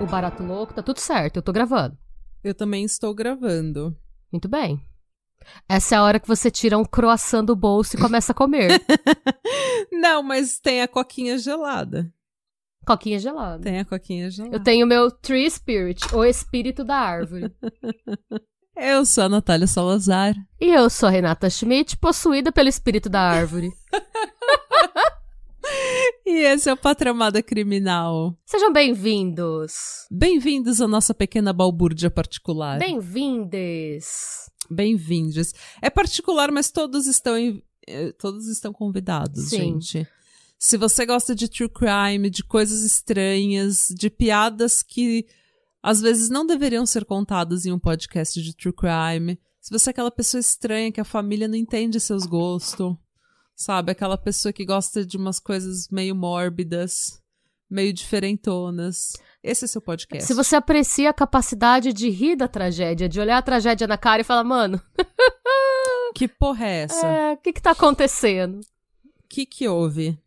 O barato louco, tá tudo certo, eu tô gravando. Eu também estou gravando. Muito bem. Essa é a hora que você tira um croissant do bolso e começa a comer. Não, mas tem a coquinha gelada. Coquinha gelada. Tem a coquinha gelada. Eu tenho meu Tree Spirit, o espírito da árvore. Eu sou a Natália Salazar. E eu sou a Renata Schmidt, possuída pelo espírito da árvore. E esse é o Patramada Criminal. Sejam bem-vindos. Bem-vindos à nossa pequena balbúrdia particular. Bem-vindes. Bem-vindos. É particular, mas todos estão eh, todos estão convidados, Sim. gente. Se você gosta de true crime, de coisas estranhas, de piadas que às vezes não deveriam ser contadas em um podcast de true crime, se você é aquela pessoa estranha que a família não entende seus gostos, sabe? Aquela pessoa que gosta de umas coisas meio mórbidas, meio diferentonas, esse é seu podcast. Se você aprecia a capacidade de rir da tragédia, de olhar a tragédia na cara e falar, mano, Que porra é essa? é, o que que tá acontecendo? O que que houve?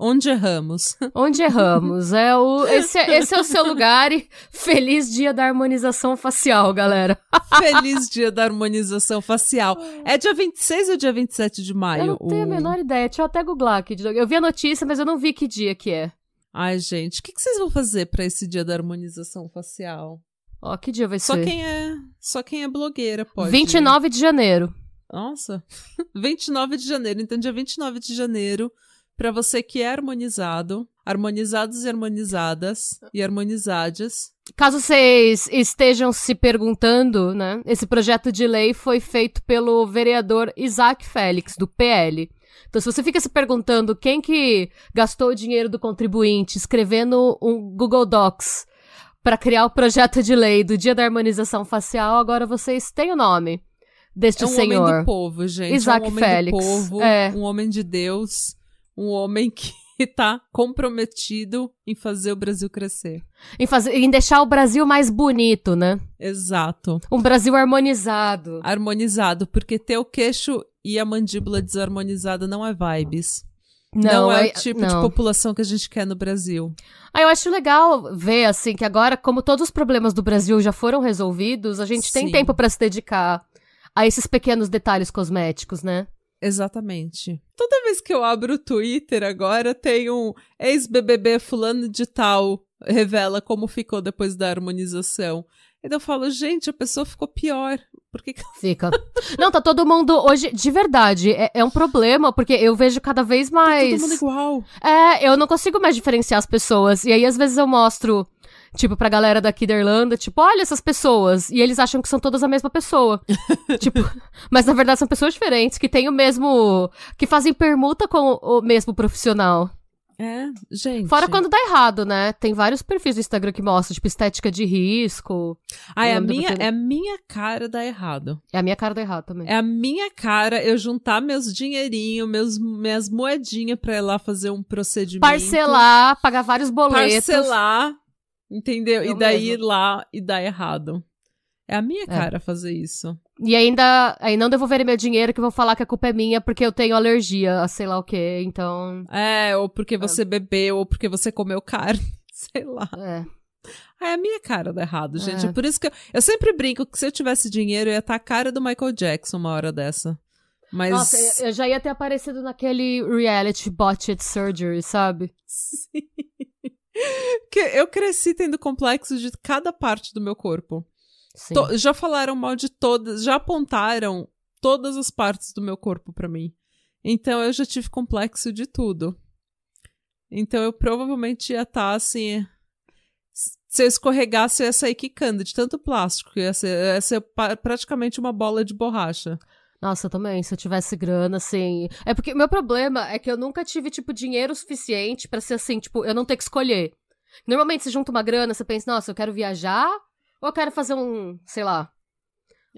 Onde erramos? Onde erramos? É o, esse, é- esse é o seu lugar e feliz dia da harmonização facial, galera. Feliz dia da harmonização facial. É dia 26 ou dia 27 de maio? Eu não tenho a o- menor ideia, deixa eu até googlar aqui. Eu vi a notícia, mas eu não vi que dia que é. Ai, gente, o que, que vocês vão fazer pra esse dia da harmonização facial? Ó, que dia vai Só ser? quem é, só quem é blogueira pode. 29 de janeiro. Nossa. 29 de janeiro. Então dia 29 de janeiro, pra você que é harmonizado, harmonizados e harmonizadas e harmonizades, Caso vocês estejam se perguntando, né? Esse projeto de lei foi feito pelo vereador Isaac Félix, do PL. Então, se você fica se perguntando quem que gastou o dinheiro do contribuinte escrevendo um Google Docs para criar o projeto de lei do Dia da Harmonização Facial, agora vocês têm o nome deste é um senhor. homem do povo, gente. Isaac é um homem Félix. do povo, É. um homem de Deus, um homem que tá comprometido em fazer o Brasil crescer. Em, fazer, em deixar o Brasil mais bonito, né? Exato. Um Brasil harmonizado. Harmonizado, porque ter o queixo e a mandíbula desarmonizada não é vibes. Não, é, é- o tipo não. de população que a gente quer no Brasil. Ah, eu acho legal ver, assim, que agora, como todos os problemas do Brasil já foram resolvidos, a gente tem Sim. tempo pra se dedicar a esses pequenos detalhes cosméticos, né? Exatamente. Toda vez que eu abro o Twitter agora, tem um ex-BBB fulano de tal revela como ficou depois da harmonização. E daí eu falo, gente, a pessoa ficou pior. Por que que Fica. Não, tá todo mundo hoje, de verdade, é, é um problema, porque eu vejo cada vez tá mais. todo mundo igual? É, eu não consigo mais diferenciar as pessoas. E aí, às vezes, eu mostro, tipo, pra galera daqui da Irlanda, tipo, olha essas pessoas. E eles acham que são todas a mesma pessoa. tipo, mas na verdade são pessoas diferentes, que têm o mesmo. que fazem permuta com o mesmo profissional. É, gente. Fora quando dá errado, né? Tem vários perfis do Instagram que mostram, tipo, estética de risco. Ah, é a minha, é a minha cara dar errado. É a minha cara do errado também. É a minha cara eu juntar meus dinheirinhos, meus, minhas moedinhas pra ir lá fazer um procedimento. Parcelar, pagar vários boletos. Parcelar, entendeu? Eu e daí ir mesma. lá e dar errado. É a minha cara fazer isso. E ainda, aí não devolverem meu dinheiro que vão falar que a culpa é minha porque eu tenho alergia a sei lá o quê. Então, É, ou porque você bebeu, ou porque você comeu carne. Sei lá. é. É a minha cara dar errado, gente. É. É por isso que eu, eu sempre brinco que se eu tivesse dinheiro, eu ia estar a cara do Michael Jackson uma hora dessa. Mas. Nossa, eu- já ia ter aparecido naquele reality botched surgery, sabe? Sim. que eu cresci tendo complexo de cada parte do meu corpo. To- já falaram mal de todas, já apontaram todas as partes do meu corpo pra mim. Então eu já tive complexo de tudo. Então eu provavelmente ia estar assim. s- Se eu escorregasse, eu ia sair quicando de tanto plástico. Ia ser, ia ser praticamente uma bola de borracha. Nossa, também, se eu tivesse grana, assim. É porque meu problema é que eu nunca tive, tipo, dinheiro suficiente pra ser assim, tipo, eu não ter que escolher. Normalmente você junta uma grana, você pensa, nossa, eu quero viajar eu quero fazer um, sei lá,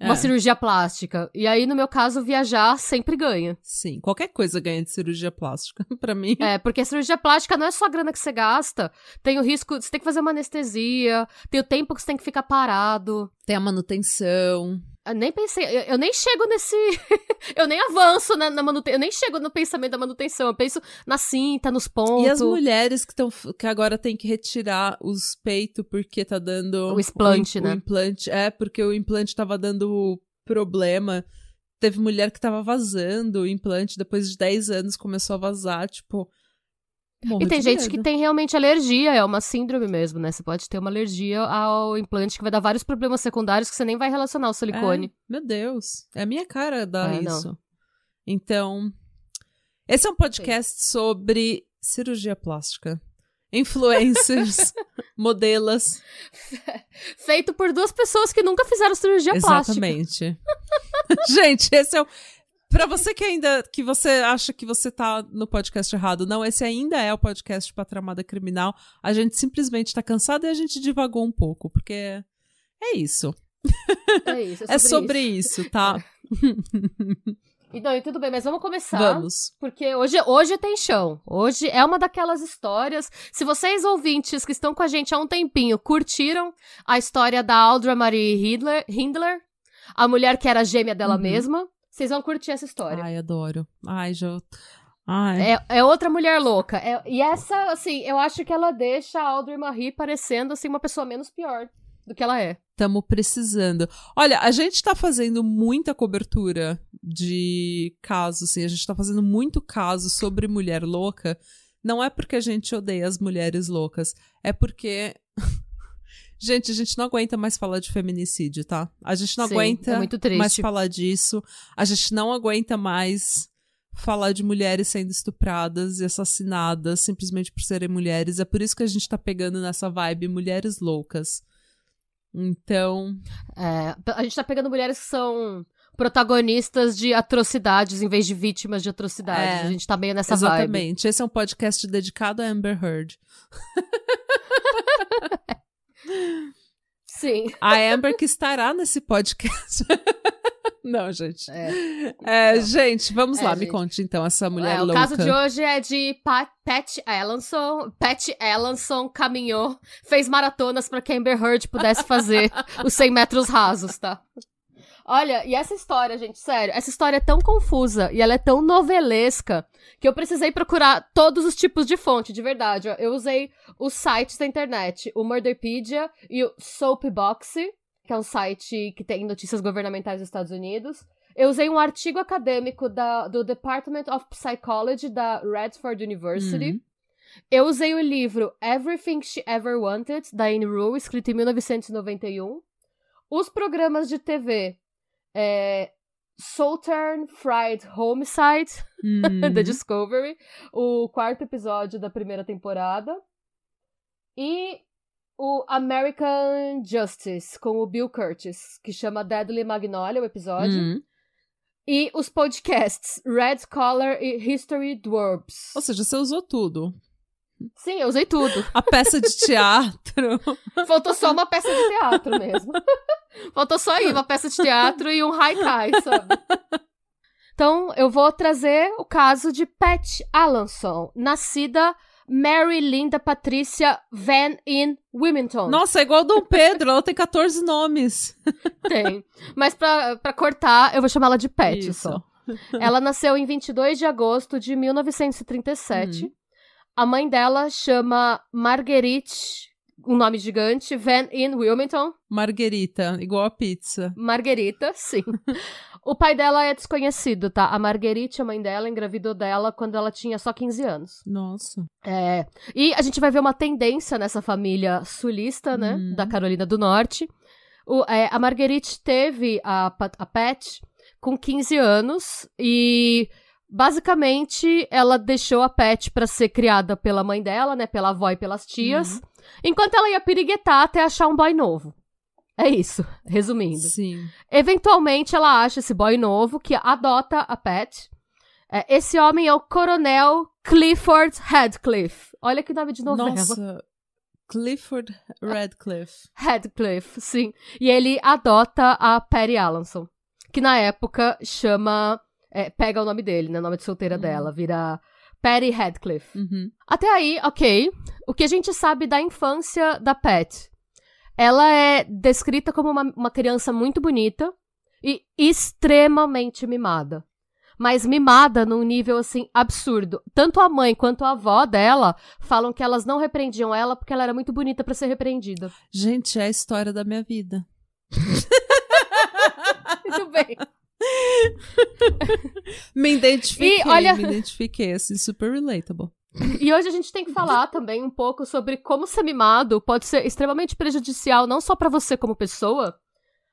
uma É. cirurgia plástica. E aí, no meu caso, viajar sempre ganha. Sim, qualquer coisa ganha de cirurgia plástica. pra mim. É, porque a cirurgia plástica não é só a grana que você gasta. Tem o risco, você tem que fazer uma anestesia, tem o tempo que você tem que ficar parado. Tem a manutenção. Eu nem pensei, eu, eu nem chego nesse. eu nem avanço na, na manutenção. Eu nem chego no pensamento da manutenção. Eu penso na cinta, nos pontos. E as mulheres que, tão, que agora tem que retirar os peitos porque tá dando. O explante, o, né? O implante. É, porque o implante tava dando problema. Teve mulher que tava vazando o implante, depois de 10 anos começou a vazar, tipo. Morro E tem gente medo. que tem realmente alergia, é uma síndrome mesmo, né? Você pode ter uma alergia ao implante que vai dar vários problemas secundários que você nem vai relacionar ao silicone. É, meu Deus. É a minha cara dar É, não. isso. Então. Esse é um podcast sobre cirurgia plástica. Influencers, modelas. Feito por duas pessoas que nunca fizeram cirurgia plástica. Exatamente. Gente, esse é o. Pra você que ainda. que você acha que você tá no podcast errado, não, esse ainda é o podcast pra Tramada Criminal. A gente simplesmente tá cansado e a gente divagou um pouco, porque é isso. É isso. É sobre isso, tá? Então, e tudo bem, mas vamos começar. Vamos. Porque hoje, hoje tem chão. Hoje é uma daquelas histórias. Se vocês ouvintes que estão com a gente há um tempinho curtiram a história da Aldra Marie Hindler, Hindler a mulher que era gêmea dela Uhum. mesma, vocês vão curtir essa história. Ai, adoro. Ai, já. Ai. É, é outra mulher louca. É- e essa, assim, eu acho que ela deixa a Audrey Marie parecendo, assim, uma pessoa menos pior do que ela é. Estamos precisando. Olha, a gente tá fazendo muita cobertura de casos, assim, a gente tá fazendo muito caso sobre mulher louca. Não é porque a gente odeia as mulheres loucas, é porque. Gente, a gente não aguenta mais falar de feminicídio, tá? A gente não Sim, aguenta é muito triste. mais falar disso. A gente não aguenta mais falar de mulheres sendo estupradas e assassinadas simplesmente por serem mulheres. É por isso que a gente tá pegando nessa vibe mulheres loucas. Então, É, a gente tá pegando mulheres que são protagonistas de atrocidades em vez de vítimas de atrocidades. É, a gente tá meio nessa vibe. exatamente. Esse é um podcast dedicado a Amber Heard. Sim. A Amber que estará nesse podcast. Não, gente. É. É, Não. gente, vamos É, lá, me gente. conte então essa mulher É, o louca. caso de hoje é de Pa- Pat Allenson. Pat Allenson caminhou, fez maratonas pra que Amber Heard pudesse fazer os 100 metros rasos, tá? Olha, e essa história, gente, sério, essa história é tão confusa e ela é tão novelesca que eu precisei procurar todos os tipos de fonte, de verdade. Eu usei os sites da internet, o Murderpedia e o Soapboxy, que é um site que tem notícias governamentais dos Estados Unidos. Eu usei um artigo acadêmico da, do Department of Psychology da Radford University. Uhum. Eu usei o livro Everything She Ever Wanted, da Anne Rule, escrito em 1991. Os programas de TV é, Southern Fried Homicide, Uhum. da Discovery, o quarto episódio da primeira temporada. E o American Justice, com o Bill Curtis, que chama Deadly Magnolia, o episódio. Uhum. E os podcasts Red Collar e History Dwarfs. Ou seja, você usou tudo. Sim, eu usei tudo. A peça de teatro. Faltou só uma peça de teatro mesmo. Faltou só aí uma peça de teatro e um haikai, sabe? Então, eu vou trazer o caso de Pat Allenson, nascida Mary Linda Patricia Van in Wilmington. Nossa, é igual Dom Pedro, ela tem 14 nomes. Tem. Mas pra, pra cortar, eu vou chamar ela de Pat Isso. só. Ela nasceu em 22 de agosto de 1937. Uhum. A mãe dela chama Marguerite, um nome gigante, Van in Wilmington. Marguerita, igual a pizza. Marguerita, sim. o pai dela é desconhecido, tá? A Marguerite, a mãe dela, engravidou dela quando ela tinha só 15 anos. Nossa. É, e a gente vai ver uma tendência nessa família sulista, né? Uhum. Da Carolina do Norte. O- é, a Marguerite teve a, a Pat com 15 anos e basicamente ela deixou a Pat pra ser criada pela mãe dela, né? Pela avó e pelas tias, Uhum. enquanto ela ia piriguetar até achar um boy novo. É isso, resumindo. Sim. Eventualmente, ela acha esse boy novo que adota a Pat. É, esse homem é o Coronel Clifford Radcliffe. Olha que nome de novela. Nossa. Clifford Radcliffe. Radcliffe, sim. E ele adota a Patty Allenson, que na época chama. É, pega o nome dele, né? O nome de solteira Uhum. dela, vira Patty Radcliffe. Uhum. Até aí, ok. O que a gente sabe da infância da Pat? Ela é descrita como uma, uma criança muito bonita e extremamente mimada. Mas mimada num nível, assim, absurdo. Tanto a mãe quanto a avó dela falam que elas não repreendiam ela porque ela era muito bonita pra ser repreendida. Gente, é a história da minha vida. Muito bem. Me identifiquei, E olha- me identifiquei, assim, super relatable. E hoje a gente tem que falar também um pouco sobre como ser mimado pode ser extremamente prejudicial, não só pra você como pessoa,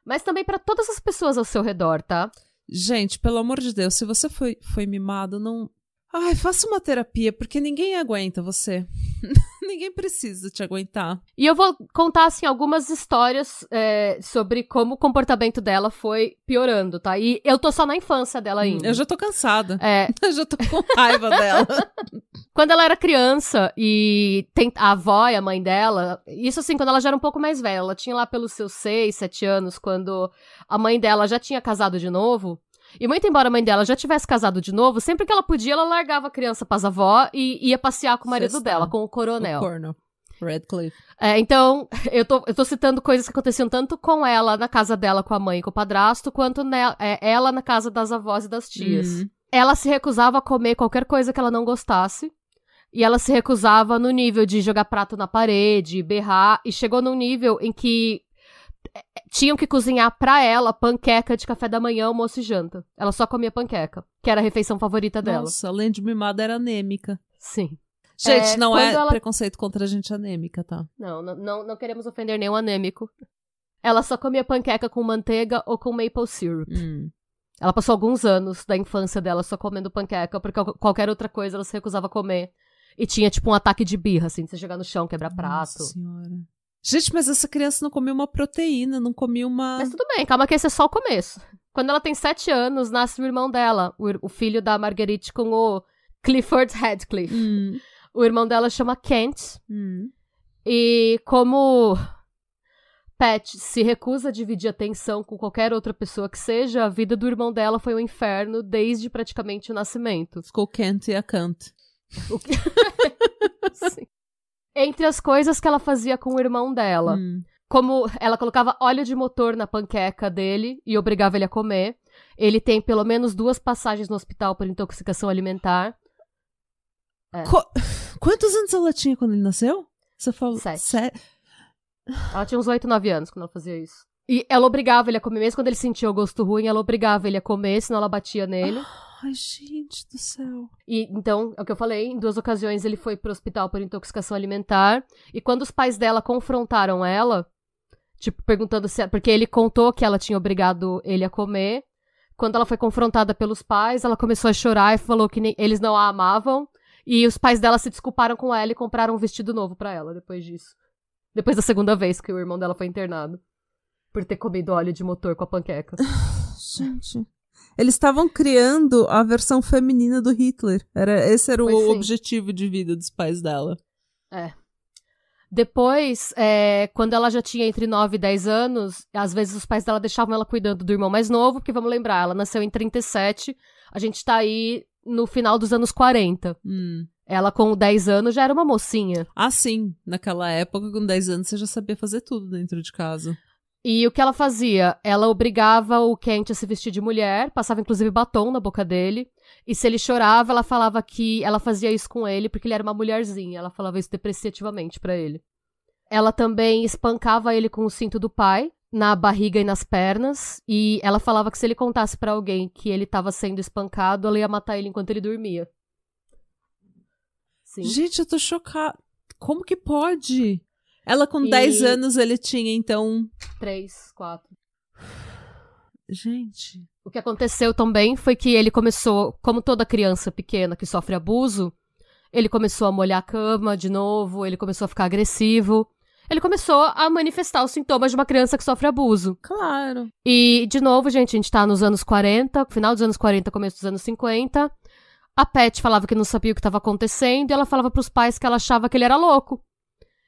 mas também pra todas as pessoas ao seu redor, tá? Gente, pelo amor de Deus, se você foi, foi mimado, não. Ai, faça uma terapia, porque ninguém aguenta você. ninguém precisa te aguentar. E eu vou contar, assim, algumas histórias é, sobre como o comportamento dela foi piorando, tá? E eu tô só na infância dela ainda. Eu já tô cansada. É, Eu já tô com raiva dela. quando ela era criança e tem a avó e a mãe dela, isso assim, quando ela já era um pouco mais velha, ela tinha lá pelos seus seis, sete anos, quando a mãe dela já tinha casado de novo. E muito embora a mãe dela já tivesse casado de novo, sempre que ela podia, ela largava a criança pras avó e ia passear com o marido dela, com o coronel. O corno. Radcliffe. É, então, eu tô, eu tô citando coisas que aconteciam tanto com ela na casa dela com a mãe e com o padrasto, quanto ne- é, ela na casa das avós e das tias. Uhum. Ela se recusava a comer qualquer coisa que ela não gostasse. E ela se recusava no nível de jogar prato na parede, berrar, e chegou num nível em que tinham que cozinhar pra ela panqueca de café da manhã, almoço e janta. Ela só comia panqueca, que era a refeição favorita dela. Nossa, além de mimada, era anêmica. Sim. Gente, É, não é ela- preconceito contra a gente anêmica, tá? Não, não, não, não queremos ofender nenhum anêmico. Ela só comia panqueca com manteiga ou com maple syrup. Hum. Ela passou alguns anos da infância dela só comendo panqueca, porque qual- qualquer outra coisa ela se recusava a comer. E tinha, tipo, um ataque de birra, assim, de você chegar no chão, quebrar prato. Nossa senhora. Gente, mas essa criança não comia uma proteína, não comia uma. Mas tudo bem, calma que esse é só o começo. Quando ela tem sete anos, nasce o irmão dela, o, filho da Marguerite com o Clifford Radcliffe. Hum, O irmão dela chama Kent, hum. e como Pat se recusa a dividir atenção com qualquer outra pessoa que seja, a vida do irmão dela foi um inferno desde praticamente o nascimento. Ficou Kent e a Kant. O Sim. Entre as coisas que ela fazia com o irmão dela, Hum. como ela colocava óleo de motor na panqueca dele e obrigava ele a comer. Ele tem pelo menos duas passagens no hospital por intoxicação alimentar. Co- Quantos anos ela tinha quando ele nasceu? Você falou. Sete. Se- Ela tinha uns 8, 9 anos quando ela fazia isso. E ela obrigava ele a comer, mesmo quando ele sentia o gosto ruim, ela obrigava ele a comer, senão ela batia nele. Ai, gente do céu. E então, é o que eu falei, em duas ocasiões ele foi pro hospital por intoxicação alimentar. E quando os pais dela confrontaram ela, tipo, perguntando se. Porque ele contou que ela tinha obrigado ele a comer. Quando ela foi confrontada pelos pais, ela começou a chorar e falou que nem- eles não a amavam. E os pais dela se desculparam com ela e compraram um vestido novo pra ela depois disso. Depois da segunda vez que o irmão dela foi internado. Por ter comido óleo de motor com a panqueca. Gente. Eles estavam criando a versão feminina do Hitler. Era, esse era o Pois sim. objetivo de vida dos pais dela. Depois, é, quando ela já tinha entre 9 e 10 anos, às vezes os pais dela deixavam ela cuidando do irmão mais novo, porque vamos lembrar, ela nasceu em 37, a gente tá aí no final dos anos 40. Hum. Ela, com 10 anos, já era uma mocinha. Ah, sim. Naquela época, com 10 anos, você já sabia fazer tudo dentro de casa. E o que ela fazia? Ela obrigava o Kent a se vestir de mulher, passava inclusive batom na boca dele. E se ele chorava, ela falava que ela fazia isso com ele porque ele era uma mulherzinha. Ela falava isso depreciativamente pra ele. Ela também espancava ele com o cinto do pai, na barriga e nas pernas. E ela falava que se ele contasse pra alguém que ele tava sendo espancado, ela ia matar ele enquanto ele dormia. Sim. Gente, eu tô chocada. Como que pode? Ela com E- 10 anos, ele tinha, então. Três, quatro. Gente. O que aconteceu também foi que ele começou, como toda criança pequena que sofre abuso, ele começou a molhar a cama de novo, ele começou a ficar agressivo. Ele começou a manifestar os sintomas de uma criança que sofre abuso. Claro. E, de novo, gente, a gente tá nos anos 40, final dos anos 40, começo dos anos 50. A Pat falava que não sabia o que estava acontecendo e ela falava pros pais que ela achava que ele era louco.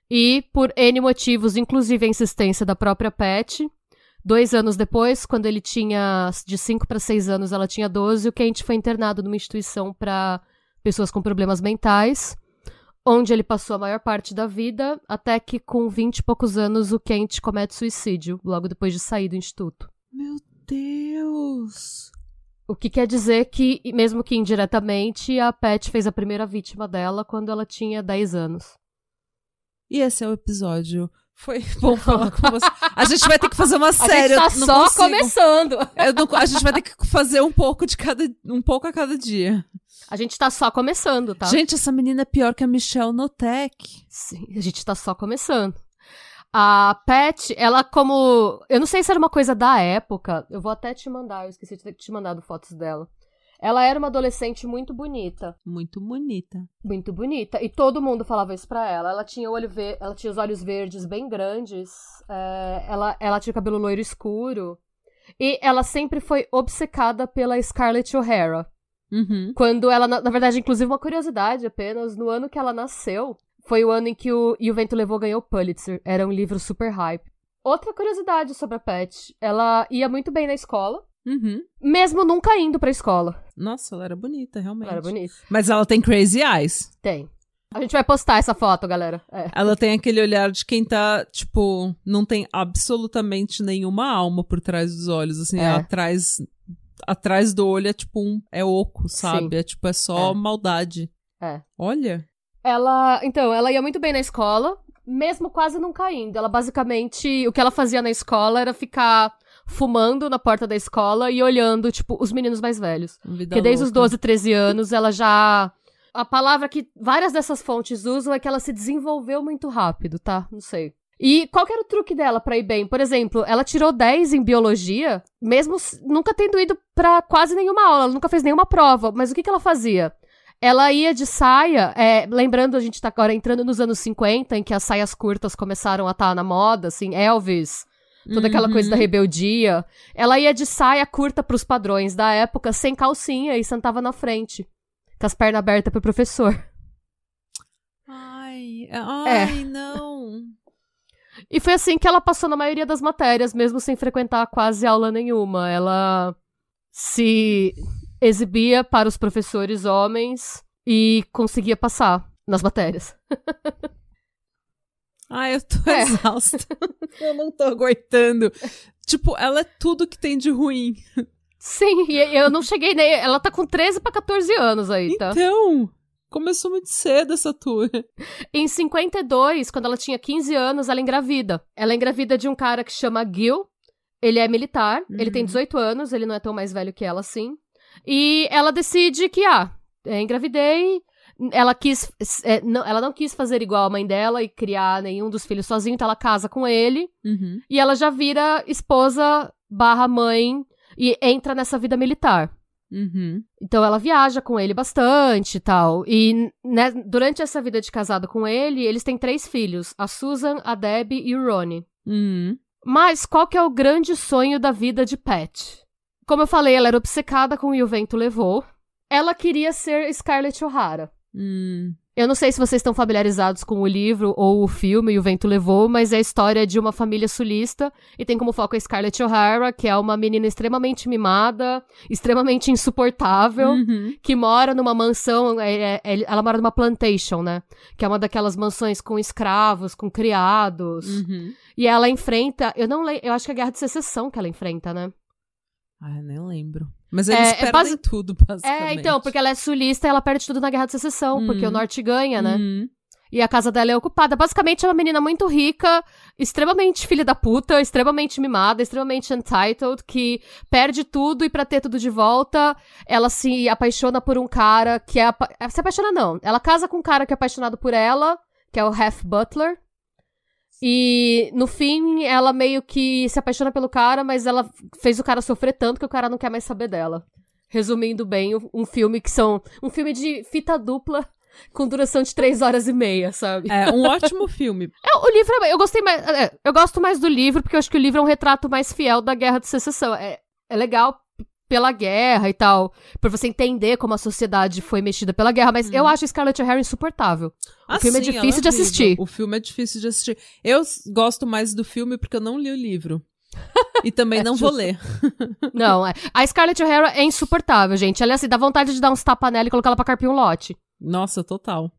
E por N motivos, inclusive a insistência da própria Pat, dois anos depois, quando ele tinha de 5 para 6 anos, ela tinha 12, o Kent foi internado numa instituição para pessoas com problemas mentais, onde ele passou a maior parte da vida, até que com 20 e poucos anos o Kent comete suicídio, logo depois de sair do instituto. Meu Deus! O que quer dizer que, mesmo que indiretamente, a Pat fez a primeira vítima dela quando ela tinha 10 anos. E esse é o episódio. Foi bom falar com você. A gente vai ter que fazer uma série. A gente tá só consigo. começando. Não, a gente vai ter que fazer um pouco de cada, um pouco a cada dia. A gente tá só começando, tá? Gente, essa menina é pior que a Michelle Notec. Sim, a gente tá só começando. A Pat, ela como. Eu não sei se era uma coisa da época. Eu vou até te mandar, eu esqueci de ter te mandado fotos dela. Ela era uma adolescente muito bonita. Muito bonita. Muito bonita. E todo mundo falava isso pra ela. Ela tinha, olho ver... ela tinha os olhos verdes bem grandes. É... Ela, ela tinha cabelo loiro escuro. E ela sempre foi obcecada pela Scarlett O'Hara. Uhum. Quando ela, na, verdade, inclusive uma curiosidade apenas, no ano que ela nasceu, foi o ano em que o E o Vento Levou ganhou o Pulitzer. Era um livro super hype. Outra curiosidade sobre a Pat, ela ia muito bem na escola, Uhum. mesmo nunca indo pra escola. Nossa, ela era bonita, realmente. Ela era bonita. Mas ela tem crazy eyes. Tem. A gente vai postar essa foto, galera. É. Ela tem aquele olhar de quem tá, tipo, não tem absolutamente nenhuma alma por trás dos olhos, assim, É. atrás atrás do olho é tipo um é oco, sabe? Sim. É tipo é só É. maldade. É. Olha. Ela, então, ela ia muito bem na escola, mesmo quase não caindo. Ela basicamente, o que ela fazia na escola era ficar fumando na porta da escola e olhando, tipo, os meninos mais velhos. Vida Porque desde os louca. 12, 13 anos, ela já. A palavra que várias dessas fontes usam é que ela se desenvolveu muito rápido, tá? Não sei. E qual que era o truque dela pra ir bem? Por exemplo, ela tirou 10 em biologia, mesmo nunca tendo ido pra quase nenhuma aula, ela nunca fez nenhuma prova. Mas o que, que ela fazia? Ela ia de saia, é, lembrando, a gente tá agora entrando nos anos 50, em que as saias curtas começaram a estar na moda, assim, Elvis, toda aquela Uhum. coisa da rebeldia. Ela ia de saia curta pros padrões da época, sem calcinha, e sentava na frente, com as pernas abertas pro professor. Ai, É. ai, não. E foi assim que ela passou na maioria das matérias, mesmo sem frequentar quase aula nenhuma. Ela se exibia para os professores homens e conseguia passar nas matérias. Ai, eu tô É. exausta. eu não tô aguentando. Tipo, ela é tudo que tem de ruim. Sim, e eu não cheguei nem. Ela tá com 13 pra 14 anos aí, tá? Então, começou muito cedo essa tour. Em 52, quando ela tinha 15 anos, ela engravida. Ela engravida de um cara que chama Gil. Ele é militar, ele tem Uhum. 18 anos, ele não é tão mais velho que ela assim. E ela decide que, ah, é, engravidei. Ela quis. é, não, ela não quis fazer igual a mãe dela e criar nenhum dos filhos sozinha, então ela casa com ele. Uhum. E ela já vira esposa barra mãe e entra nessa vida militar. Uhum. Então ela viaja com ele bastante e tal. E né, durante essa vida de casado com ele, eles têm três filhos: a Susan, a Debbie e o Ronnie. Uhum. Mas qual que é o grande sonho da vida de Pat? Como eu falei, ela era obcecada com E o Vento Levou. Ela queria ser Scarlett O'Hara. Hum. Eu não sei se vocês estão familiarizados com o livro ou o filme E o Vento Levou, mas é a história de uma família sulista e tem como foco a Scarlett O'Hara, que é uma menina extremamente mimada, extremamente insuportável Uhum. que mora numa mansão, é, é, é, ela mora numa plantation, né? Que é uma daquelas mansões com escravos, com criados. Uhum. E ela enfrenta, eu não lembro, eu acho que é a Guerra de Secessão que ela enfrenta, né? Ai, nem lembro. Mas É, eles é perdem basi- tudo, basicamente. É, então, porque ela é sulista e ela perde tudo na Guerra de Secessão, porque Hum. o norte ganha, né? Uhum. E a casa dela é ocupada. Basicamente, é uma menina muito rica, extremamente filha da puta, extremamente mimada, extremamente entitled, que perde tudo e pra ter tudo de volta, ela se apaixona por um cara que é. apa- Se apaixona, não. Ela casa com um cara que é apaixonado por ela, que é o Half Butler. E no fim, ela meio que se apaixona pelo cara, mas ela fez o cara sofrer tanto que o cara não quer mais saber dela. Resumindo bem, um filme que são. Um filme de fita dupla com duração de três horas e meia, sabe? É um ótimo filme. É, o livro, é- eu gostei mais. é, eu gosto mais do livro, porque eu acho que o livro é um retrato mais fiel da Guerra de Secessão. É, é legal pela guerra e tal, pra você entender como a sociedade foi mexida pela guerra, mas eu acho Scarlett O'Hara insuportável. O Ah, filme é sim, difícil ela de assistir. O filme é difícil de assistir. Eu gosto mais do filme porque eu não li o livro. E também É não vou ler. Não, é. A Scarlett O'Hara é insuportável, gente. Ela é assim, dá vontade de dar uns tapa nela e colocar ela pra carpir um lote. Nossa, total.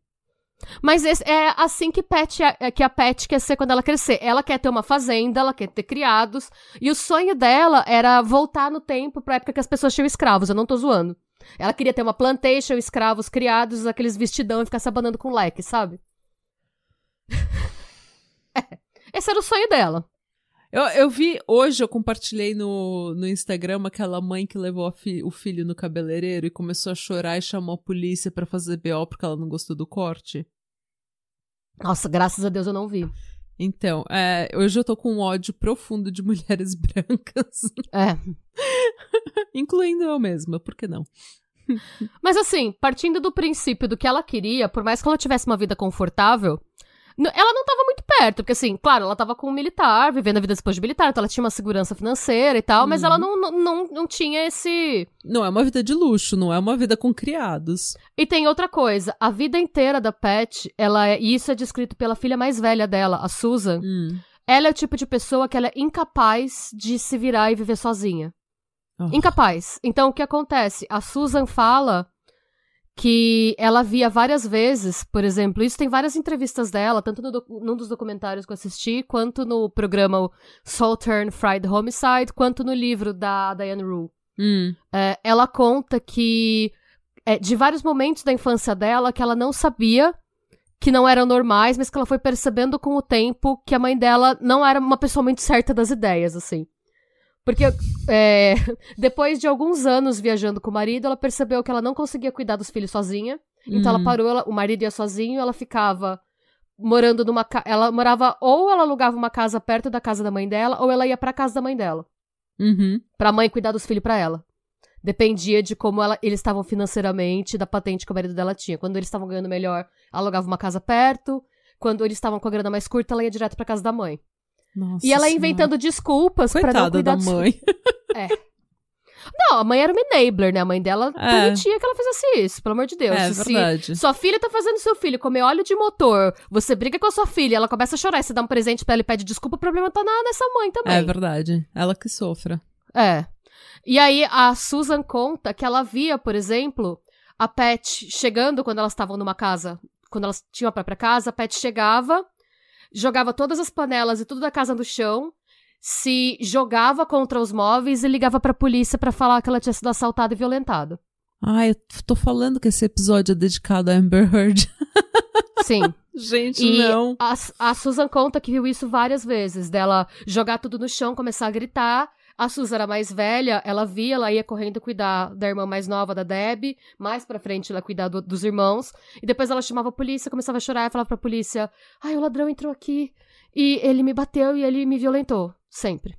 Mas esse- é assim que, é- é que a Pat quer ser quando ela crescer. Ela quer ter uma fazenda, ela quer ter criados. E o sonho dela era voltar no tempo pra época que as pessoas tinham escravos. Eu não tô zoando. Ela queria ter uma plantation, escravos criados, aqueles vestidão e ficar se abanando com leque, sabe? É, Esse era o sonho dela. Eu, eu vi, hoje eu compartilhei no, no Instagram aquela mãe que levou fi- o filho no cabeleireiro e começou a chorar e chamou a polícia pra fazer BO porque ela não gostou do corte. Nossa, graças a Deus eu não vi. Então, é, hoje eu tô com um ódio profundo de mulheres brancas, É. incluindo eu mesma, por que não? Mas assim, partindo do princípio do que ela queria, por mais que ela tivesse uma vida confortável, ela não tava muito perto, porque assim, claro, ela tava com um militar, vivendo a vida depois de militar, então ela tinha uma segurança financeira e tal, mas Uhum. ela não, não, não, não tinha esse. Não é uma vida de luxo, não é uma vida com criados. E tem outra coisa, a vida inteira da Pat, ela é, e isso é descrito pela filha mais velha dela, a Susan, Hum. ela é o tipo de pessoa que ela é incapaz de se virar e viver sozinha. Oh. Incapaz. Então, o que acontece? A Susan fala que ela via várias vezes, por exemplo, isso tem várias entrevistas dela, tanto no num dos documentários que eu assisti, quanto no programa Southern Fried Homicide, quanto no livro da Diane Rule. Hum. É, ela conta que é, de vários momentos da infância dela que ela não sabia que não eram normais, mas que ela foi percebendo com o tempo que a mãe dela não era uma pessoa muito certa das ideias, assim. Porque é, depois de alguns anos viajando com o marido, ela percebeu que ela não conseguia cuidar dos filhos sozinha. Então ela Hum. parou, ela- o marido ia sozinho, ela ficava morando numa casa. Ela morava, ou ela alugava uma casa perto da casa da mãe dela, ou ela ia pra casa da mãe dela. Uhum. Pra mãe cuidar dos filhos pra ela. Dependia de como ela- eles estavam financeiramente, da patente que o marido dela tinha. Quando eles estavam ganhando melhor, ela alugava uma casa perto. Quando eles estavam com a grana mais curta, ela ia direto pra casa da mãe. Nossa e ela Senhora. inventando desculpas pra não cuidar da dos mãe. Não, a mãe era uma enabler, né? A mãe dela É. permitia que ela fizesse isso, pelo amor de Deus. É Se- verdade. Sua filha tá fazendo seu filho comer óleo de motor, você briga com a sua filha, ela começa a chorar, você dá um presente pra ela e pede desculpa, o problema tá na, nessa mãe também. É verdade. Ela que sofra. É. E aí a Susan conta que ela via, por exemplo, a Pat chegando quando elas estavam numa casa, quando elas tinham a própria casa, a Pat chegava, jogava todas as panelas e tudo da casa no chão, se jogava contra os móveis e ligava pra polícia pra falar que ela tinha sido assaltada e violentada. Ai, eu tô falando que esse episódio é dedicado a Amber Heard. Sim. Gente, E não. a, a Susan conta que viu isso várias vezes, dela jogar tudo no chão, começar a gritar. A Susan era mais velha, ela via, ela ia correndo cuidar da irmã mais nova, da Deb. Mais pra frente, ela ia cuidar do- dos irmãos. E depois ela chamava a polícia, começava a chorar e falava pra polícia: Ai, o ladrão entrou aqui e ele me bateu e ele me violentou. Sempre.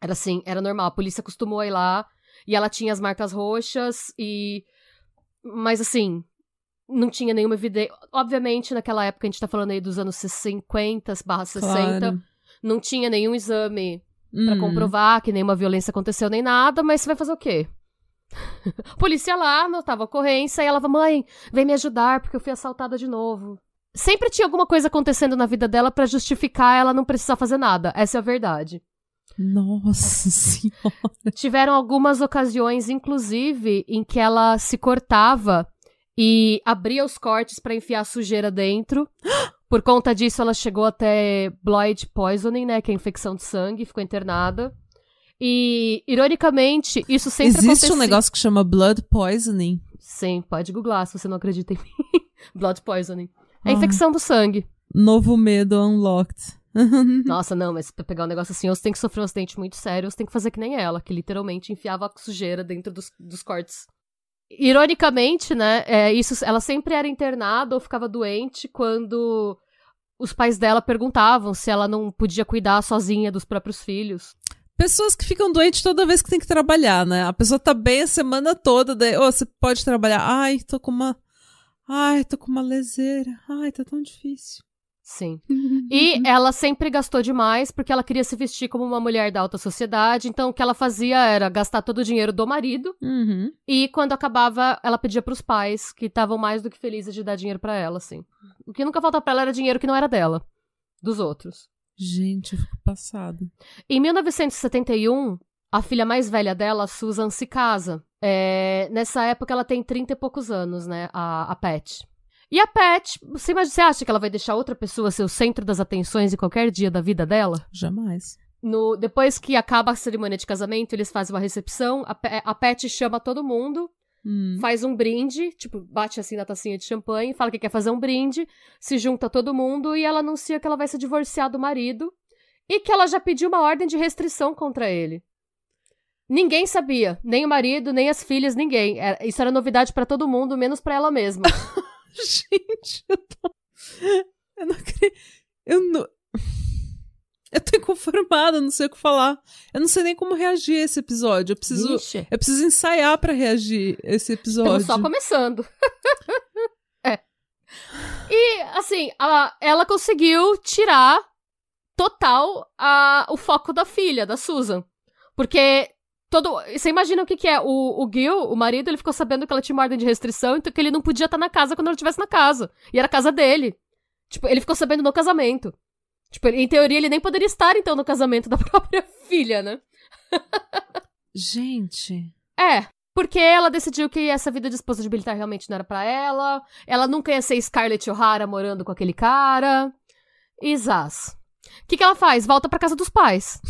Era assim, era normal. A polícia acostumou a ir lá e ela tinha as marcas roxas e. Mas assim, não tinha nenhuma evidência. Obviamente, naquela época, a gente tá falando aí dos anos 50 barra 60, Claro. não tinha nenhum exame pra Hum. comprovar que nenhuma violência aconteceu nem nada, mas você vai fazer o quê? Polícia lá, anotava a ocorrência e ela falava, mãe, vem me ajudar porque eu fui assaltada de novo. Sempre tinha alguma coisa acontecendo na vida dela pra justificar ela não precisar fazer nada. Essa é a verdade. Nossa senhora. Tiveram algumas ocasiões, inclusive, em que ela se cortava e abria os cortes pra enfiar a sujeira dentro. Por conta disso, ela chegou até blood poisoning, né, que é infecção de sangue, ficou internada. E, ironicamente, isso sempre Existe acontecia... um negócio que chama blood poisoning. Sim, pode googlar se você não acredita em mim. blood poisoning. É Ai. infecção do sangue. Novo medo unlocked. Nossa, não, mas pra pegar um negócio assim, ou você tem que sofrer um acidente muito sério, ou você tem que fazer que nem ela, que literalmente enfiava a sujeira dentro dos, dos cortes. Ironicamente, né, é, isso, ela sempre era internada ou ficava doente quando os pais dela perguntavam se ela não podia cuidar sozinha dos próprios filhos. Pessoas que ficam doentes toda vez que tem que trabalhar, né? A pessoa tá bem a semana toda, daí, ô, você pode trabalhar. Ai, tô com uma. Ai, tô com uma leseira. Ai, tá tão difícil. Sim. E ela sempre gastou demais porque ela queria se vestir como uma mulher da alta sociedade. Então o que ela fazia era gastar todo o dinheiro do marido. Uhum. E quando acabava, ela pedia pros pais, que estavam mais do que felizes de dar dinheiro pra ela, assim. O que nunca falta pra ela era dinheiro que não era dela, dos outros. Gente, eu fico passada. Em 1971, a filha mais velha dela, Susan, se casa. É, nessa época ela tem 30 e poucos anos, né? A, a Pat. E a Pat, você, imagina, você acha que ela vai deixar outra pessoa ser o centro das atenções em qualquer dia da vida dela? Jamais. No, depois que acaba a cerimônia de casamento, eles fazem uma recepção, a, a Pat chama todo mundo, Hum. faz um brinde, tipo, bate assim na tacinha de champanhe, fala que quer fazer um brinde, se junta todo mundo e ela anuncia que ela vai se divorciar do marido e que ela já pediu uma ordem de restrição contra ele. Ninguém sabia, nem o marido, nem as filhas, ninguém. Era- Isso era novidade pra todo mundo, menos pra ela mesma. Gente, eu tô. Eu não acredito. Eu não. Eu tô inconformada, não sei o que falar. Eu não sei nem como reagir a esse episódio. Eu preciso. Eu preciso ensaiar pra reagir a esse episódio. estamos só começando. é. E, assim, a- ela conseguiu tirar total a, o foco da filha, da Susan. Porque todo. Você imagina o que, que é? O, o Gil, o marido, ele ficou sabendo que ela tinha uma ordem de restrição, então que ele não podia estar na casa quando ela estivesse na casa. E era a casa dele. Tipo, ele ficou sabendo no casamento. Tipo, em teoria, ele nem poderia estar, então, no casamento da própria filha, né? Gente. É, porque ela decidiu que essa vida de esposa de militar realmente não era pra ela. Ela nunca ia ser Scarlett O'Hara morando com aquele cara. E zaz. O que, que ela faz? Volta pra casa dos pais.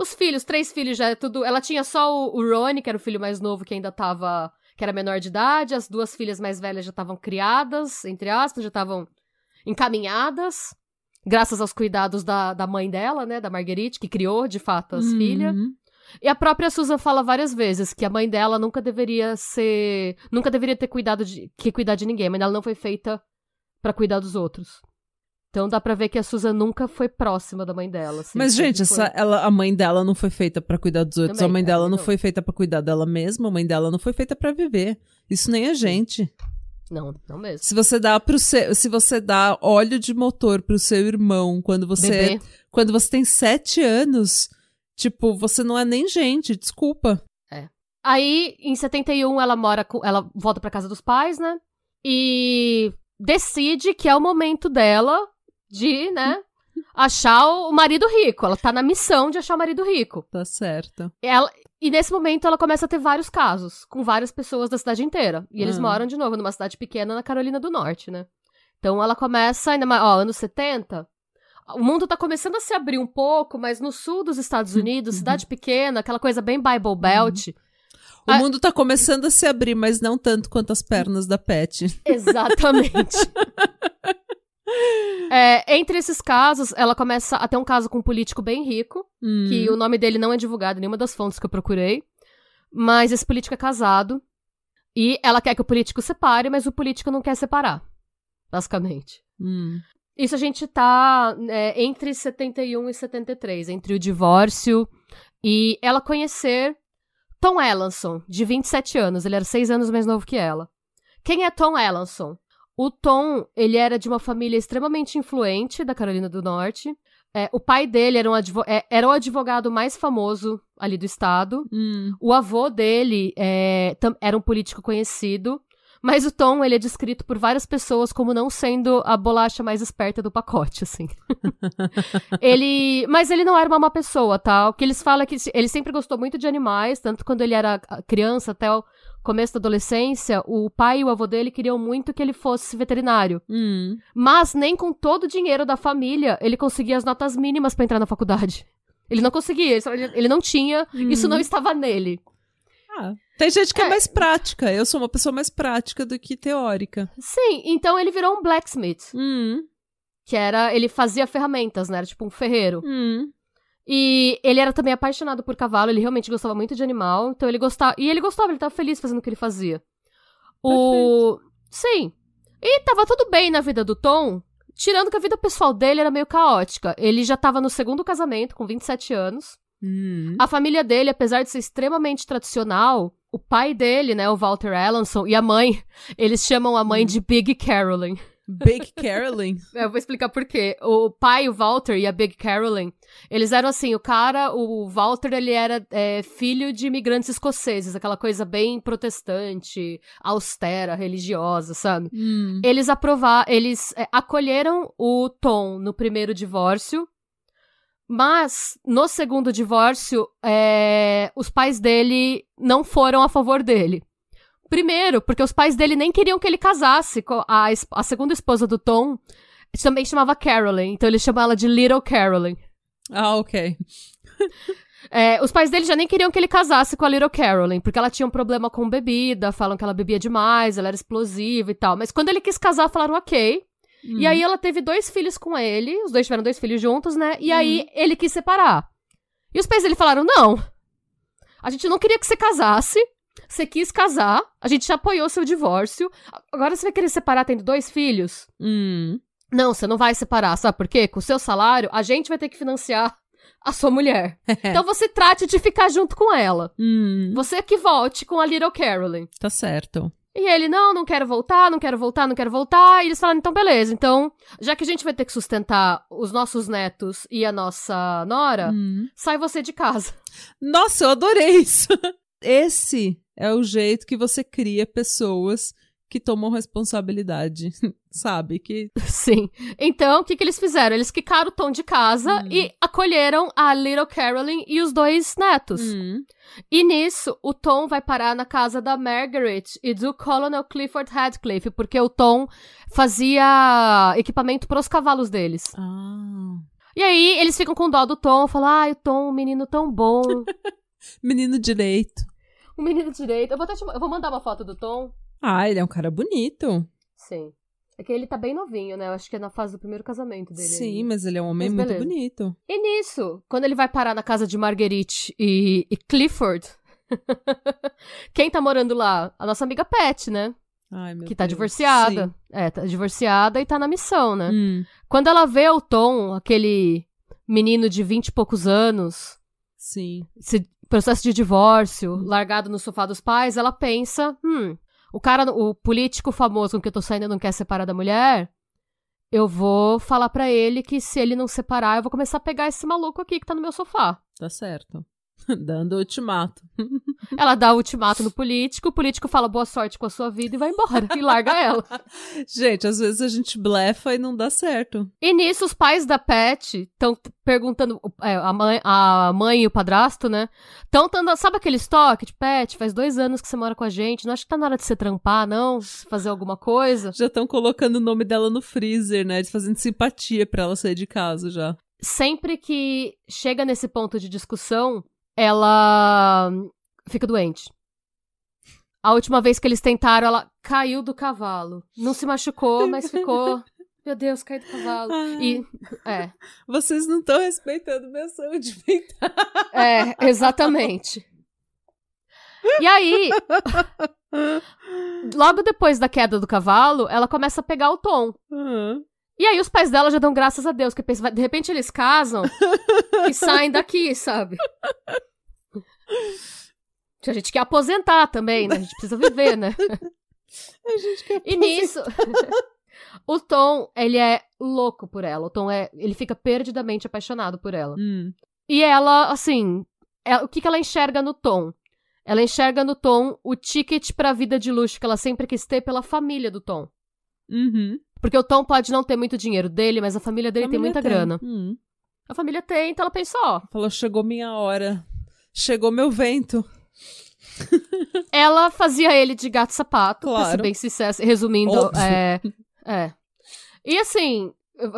Os filhos, três filhos já é tudo. Ela tinha só o, o Ronnie, que era o filho mais novo que ainda tava. que era menor de idade. As duas filhas mais velhas já estavam criadas, entre aspas, já estavam encaminhadas. Graças aos cuidados da, da mãe dela, né? Da Marguerite, que criou de fato as Uhum. filhas. E a própria Susan fala várias vezes que a mãe dela nunca deveria ser. Nunca deveria ter cuidado de. que cuidar de ninguém, mas ela não foi feita pra cuidar dos outros. Então dá pra ver que a Susan nunca foi próxima da mãe dela. assim, Mas, gente, foi- essa, ela, a mãe dela não foi feita pra cuidar dos outros. Também, a mãe é, dela não não. foi feita pra cuidar dela mesma. A mãe dela não foi feita pra viver. Isso nem é gente. Não, não mesmo. Se você dá pro seu, se você dá óleo de motor pro seu irmão quando você Bebê. quando você tem sete anos, tipo, você não é nem gente, desculpa. Aí, em 71, ela mora com. Ela volta pra casa dos pais, né? E decide que é o momento dela de, né? Achar o marido rico. Ela tá na missão de achar o marido rico. Tá certo. Ela, e nesse momento ela começa a ter vários casos, com várias pessoas da cidade inteira. E eles Ah. moram, de novo, numa cidade pequena na Carolina do Norte, né? Então ela começa, ainda mais, ó, anos 70. O mundo tá começando a se abrir um pouco, mas no sul dos Estados Unidos, cidade pequena, aquela coisa bem Bible Belt. O Ah. mundo tá começando a se abrir, mas não tanto quanto as pernas da Pet. Exatamente. É, entre esses casos, ela começa a ter um caso com um político bem rico, Hum. que o nome dele não é divulgado em nenhuma das fontes que eu procurei. Mas esse político é casado. E ela quer que o político separe, mas o político não quer separar. Basicamente. Hum. Isso a gente tá é, entre 71 e 73, entre o divórcio e ela conhecer Tom Ellanson, de 27 anos. Ele era seis anos mais novo que ela. Quem é Tom Ellanson? O Tom, ele era de uma família extremamente influente da Carolina do Norte. É, o pai dele era, um é, era o advogado mais famoso ali do estado. Hum. O avô dele é, era um político conhecido, mas o Tom ele é descrito por várias pessoas como não sendo a bolacha mais esperta do pacote, assim. ele, mas ele não era uma má pessoa, tá? O que eles falam é que ele sempre gostou muito de animais, tanto quando ele era criança até o começo da adolescência, o pai e o avô dele queriam muito que ele fosse veterinário. Hum. Mas nem com todo o dinheiro da família ele conseguia as notas mínimas pra entrar na faculdade. Ele não conseguia, ele não tinha, isso não estava nele. Ah, tem gente que é. É. mais prática. Eu sou uma pessoa mais prática do que teórica. Sim, então ele virou um blacksmith, Hum. que era, ele fazia ferramentas, né, era tipo um ferreiro. Hum. E ele era também apaixonado por cavalo, ele realmente gostava muito de animal, então ele gostava, e ele gostava, ele tava feliz fazendo o que ele fazia. O Sim. E tava tudo bem na vida do Tom, tirando que a vida pessoal dele era meio caótica. Ele já tava no segundo casamento, com 27 anos. Hum. A família dele, apesar de ser extremamente tradicional, o pai dele, né, o Walter Allanson, e a mãe, eles chamam a mãe de Big Carolyn. Big Carolyn? Eu vou explicar por quê. O pai, o Walter, e a Big Carolyn, eles eram assim, o cara, o Walter, ele era é, filho de imigrantes escoceses, aquela coisa bem protestante, austera, religiosa, sabe? Hum. Eles aprovaram, eles é, acolheram o Tom no primeiro divórcio, mas no segundo divórcio, é, os pais dele não foram a favor dele. Primeiro, porque os pais dele nem queriam que ele casasse com a, a segunda esposa do Tom. Também chamava Carolyn, então eles chamam ela de Little Carolyn. Ah, ok. É, os pais dele já nem queriam que ele casasse com a Little Carolyn, porque ela tinha um problema com bebida, falam que ela bebia demais, ela era explosiva e tal. Mas quando ele quis casar, falaram ok. E aí ela teve dois filhos com ele, os dois tiveram dois filhos juntos, né? E aí ele quis separar. E os pais dele falaram: não, a gente não queria que você casasse. Você quis casar, a gente já apoiou seu divórcio. Agora você vai querer separar tendo dois filhos? Hum. Não, você não vai separar, sabe por quê? Com o seu salário, a gente vai ter que financiar a sua mulher. Então você trate de ficar junto com ela. Hum. Você que volte com a Little Carolyn. Tá certo. E ele, não, não quero voltar, não quero voltar, não quero voltar. E eles falaram, então beleza. Então, já que a gente vai ter que sustentar os nossos netos e a nossa nora, Hum. sai você de casa. Nossa, eu adorei isso. Esse é o jeito que você cria pessoas que tomam responsabilidade, sabe? Que Sim. Então, o que, que eles fizeram? Eles quicaram o Tom de casa Hum. e acolheram a Little Carolyn e os dois netos. Hum. E nisso, o Tom vai parar na casa da Margaret e do Colonel Clifford Radcliffe, porque o Tom fazia equipamento para os cavalos deles. Ah. E aí, eles ficam com dó do Tom, falam, ai, o Tom, um menino tão bom, Menino direito. um menino direito. Eu vou, te- eu vou mandar uma foto do Tom. Ah, ele é um cara bonito. Sim. É que ele tá bem novinho, né? Eu acho que é na fase do primeiro casamento dele. Sim, mas ele é um homem muito bonito. E nisso, quando ele vai parar na casa de Marguerite e, e Clifford, quem tá morando lá? A nossa amiga Pat, né? Ai, meu que tá Deus. divorciada. Sim. É, tá divorciada e tá na missão, né? Hum, Quando ela vê o Tom, aquele menino de vinte e poucos anos, sim. processo de divórcio, largado no sofá dos pais, ela pensa, hum, o cara, o político famoso com que eu tô saindo não quer separar da mulher, eu vou falar pra ele que se ele não separar, eu vou começar a pegar esse maluco aqui que tá no meu sofá. Tá certo. Dando ultimato. Ela dá o ultimato no político, o político fala boa sorte com a sua vida e vai embora, e larga ela. Gente, às vezes a gente blefa e não dá certo. E nisso, os pais da Pat estão perguntando, é, a, mãe, a mãe e o padrasto, né? Estão dando, sabe aquele estoque de Pat? Faz dois anos que você mora com a gente, não acha que tá na hora de você trampar, não? Fazer alguma coisa? Já estão colocando o nome dela no freezer, né? Fazendo simpatia pra ela sair de casa já. Sempre que chega nesse ponto de discussão, ela fica doente. A última vez que eles tentaram, ela caiu do cavalo. Não se machucou, mas ficou. Meu Deus, caiu do cavalo. E. É. Vocês não estão respeitando minha saúde mental. É, exatamente. E aí, logo depois da queda do cavalo, ela começa a pegar o tom. Aham. E aí os pais dela já dão graças a Deus, que pensa, de repente eles casam e saem daqui, sabe? A gente quer aposentar também, né? A gente precisa viver, né? A gente quer E nisso, o Tom, ele é louco por ela. O Tom é, ele fica perdidamente apaixonado por ela. Hum. E ela, assim, é- o que, que ela enxerga no Tom? Ela enxerga no Tom o ticket pra vida de luxo que ela sempre quis ter pela família do Tom. Uhum. Porque o Tom pode não ter muito dinheiro dele, mas a família dele tem Família muita grana. Hum. A família tem, então ela pensou, ó. Falou, chegou minha hora. Chegou meu vento. Ela fazia ele de gato sapato, pra ser Claro. bem sincero, resumindo. É, é. E assim,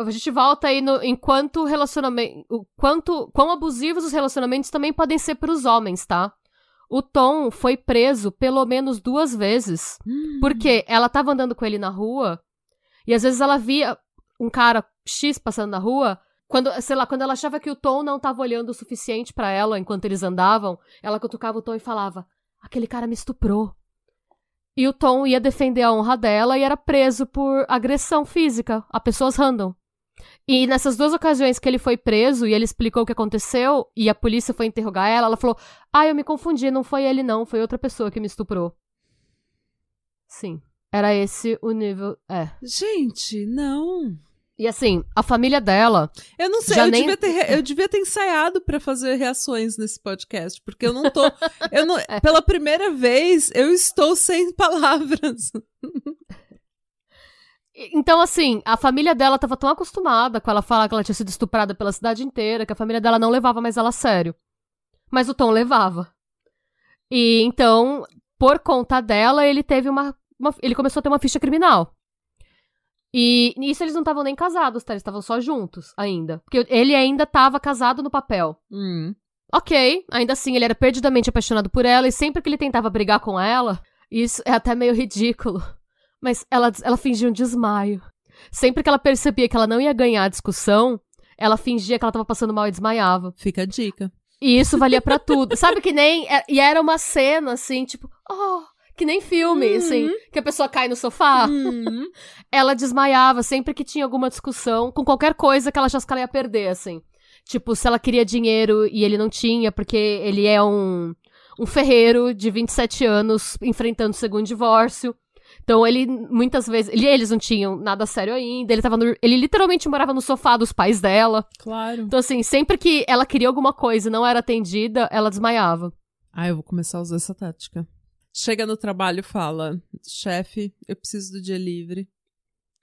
a gente volta aí no enquanto relacionamento. O quanto, quão abusivos os relacionamentos também podem ser pros homens, tá? O Tom foi preso pelo menos duas vezes. Porque ela tava andando com ele na rua e às vezes ela via um cara X passando na rua. Quando, sei lá, quando ela achava que o Tom não tava olhando o suficiente pra ela enquanto eles andavam, ela cutucava o Tom e falava: Aquele cara me estuprou. E o Tom ia defender a honra dela e era preso por agressão física a pessoas random. E nessas duas ocasiões que ele foi preso e ele explicou o que aconteceu e a polícia foi interrogar ela, ela falou: Ah, eu me confundi, não foi ele não, foi outra pessoa que me estuprou. Sim. Era esse o nível. É. Gente, não. E assim, a família dela. Eu não sei, eu, nem- devia ter, eu devia ter ensaiado pra fazer reações nesse podcast, porque eu não tô. eu não, É. Pela primeira vez, eu estou sem palavras. Então, assim, a família dela tava tão acostumada com ela falar que ela tinha sido estuprada pela cidade inteira, que a família dela não levava mais ela a sério. Mas o Tom levava. E então, por conta dela, ele teve uma. uma- ele começou a ter uma ficha criminal. E nisso eles não estavam nem casados, tá? Eles estavam só juntos ainda. Porque ele ainda tava casado no papel. Hum. Ok, ainda assim ele era perdidamente apaixonado por ela e sempre que ele tentava brigar com ela, isso é até meio ridículo, mas ela, ela fingia um desmaio. Sempre que ela percebia que ela não ia ganhar a discussão, ela fingia que ela tava passando mal e desmaiava. Fica a dica. E isso valia pra tudo. Sabe que nem. é- E era uma cena assim, tipo, oh, que nem filme, Uhum. assim, que a pessoa cai no sofá. Hum. Ela desmaiava sempre que tinha alguma discussão com qualquer coisa que ela achasse que ela ia perder, assim. Tipo, se ela queria dinheiro e ele não tinha, porque ele é um, um ferreiro de 27 anos enfrentando o segundo divórcio. Então ele, muitas vezes. Ele, eles não tinham nada sério ainda. Ele tava no, Ele literalmente morava no sofá dos pais dela. Claro. Então, assim, sempre que ela queria alguma coisa e não era atendida, ela desmaiava. Ah, eu vou começar a usar essa tática. Chega no trabalho e fala: chefe, eu preciso do dia livre.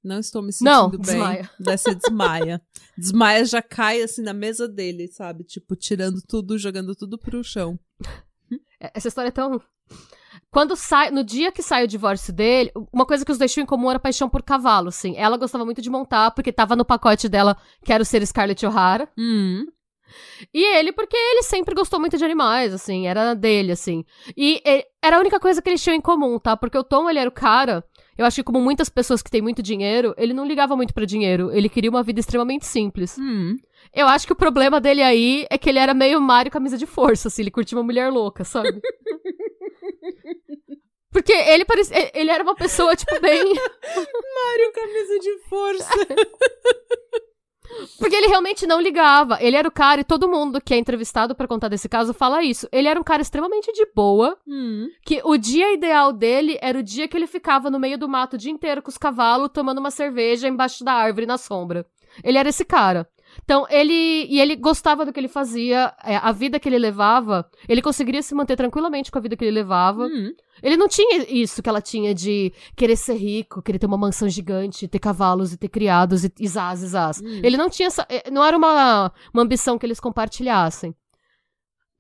Não estou me sentindo Não, bem. desmaia. Você desmaia. desmaia, já cai assim na mesa dele, sabe? Tipo, tirando tudo, jogando tudo pro chão. É- Essa história é tão. Quando sai, no dia que sai o divórcio dele, uma coisa que os deixou em comum era paixão por cavalo, assim. Ela gostava muito de montar, porque tava no pacote dela, quero ser Scarlett O'Hara. Hum. E ele, porque ele sempre gostou muito de animais, assim, era dele, assim. E e- era a única coisa que eles tinham em comum, tá? Porque o Tom, ele era o cara, eu acho que como muitas pessoas que têm muito dinheiro, ele não ligava muito pra dinheiro, ele queria uma vida extremamente simples. Hum. Eu acho que o problema dele aí é que ele era meio Mario camisa de força, assim, ele curtia uma mulher louca, sabe? Porque ele parecia. Ele era uma pessoa, tipo, bem. Mário, camisa de força. Porque ele realmente não ligava. Ele era o cara, e todo mundo que é entrevistado pra contar desse caso fala isso. Ele era um cara extremamente de boa, hum. que o dia ideal dele era o dia que ele ficava no meio do mato o dia inteiro com os cavalos, tomando uma cerveja embaixo da árvore na sombra. Ele era esse cara. Então, ele. E ele gostava do que ele fazia, é, a vida que ele levava. Ele conseguiria se manter tranquilamente com a vida que ele levava. Hum. Ele não tinha isso que ela tinha de querer ser rico, querer ter uma mansão gigante, ter cavalos e ter criados e, zaz, zaz. Hum. Ele não tinha essa. eh, Não era uma, uma ambição que eles compartilhassem.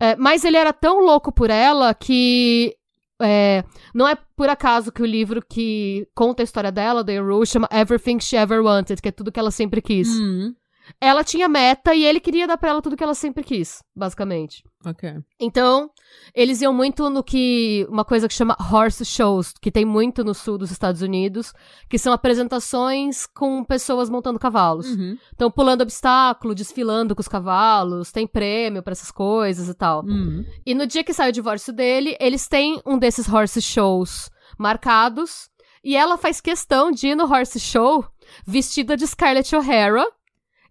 É, mas ele era tão louco por ela que. é, não é por acaso que o livro que conta a história dela, da Rule, chama Everything She Ever Wanted, que é tudo que ela sempre quis. Hum. Ela tinha meta e ele queria dar pra ela tudo que ela sempre quis, basicamente. Ok. Então, eles iam muito no que. Uma coisa que chama horse shows, que tem muito no sul dos Estados Unidos, que são apresentações com pessoas montando cavalos. Uhum. Então, pulando obstáculo, desfilando com os cavalos, tem prêmio pra essas coisas e tal. Hum. E no dia que sai o divórcio dele, eles têm um desses horse shows marcados. E ela faz questão de ir no horse show vestida de Scarlett O'Hara.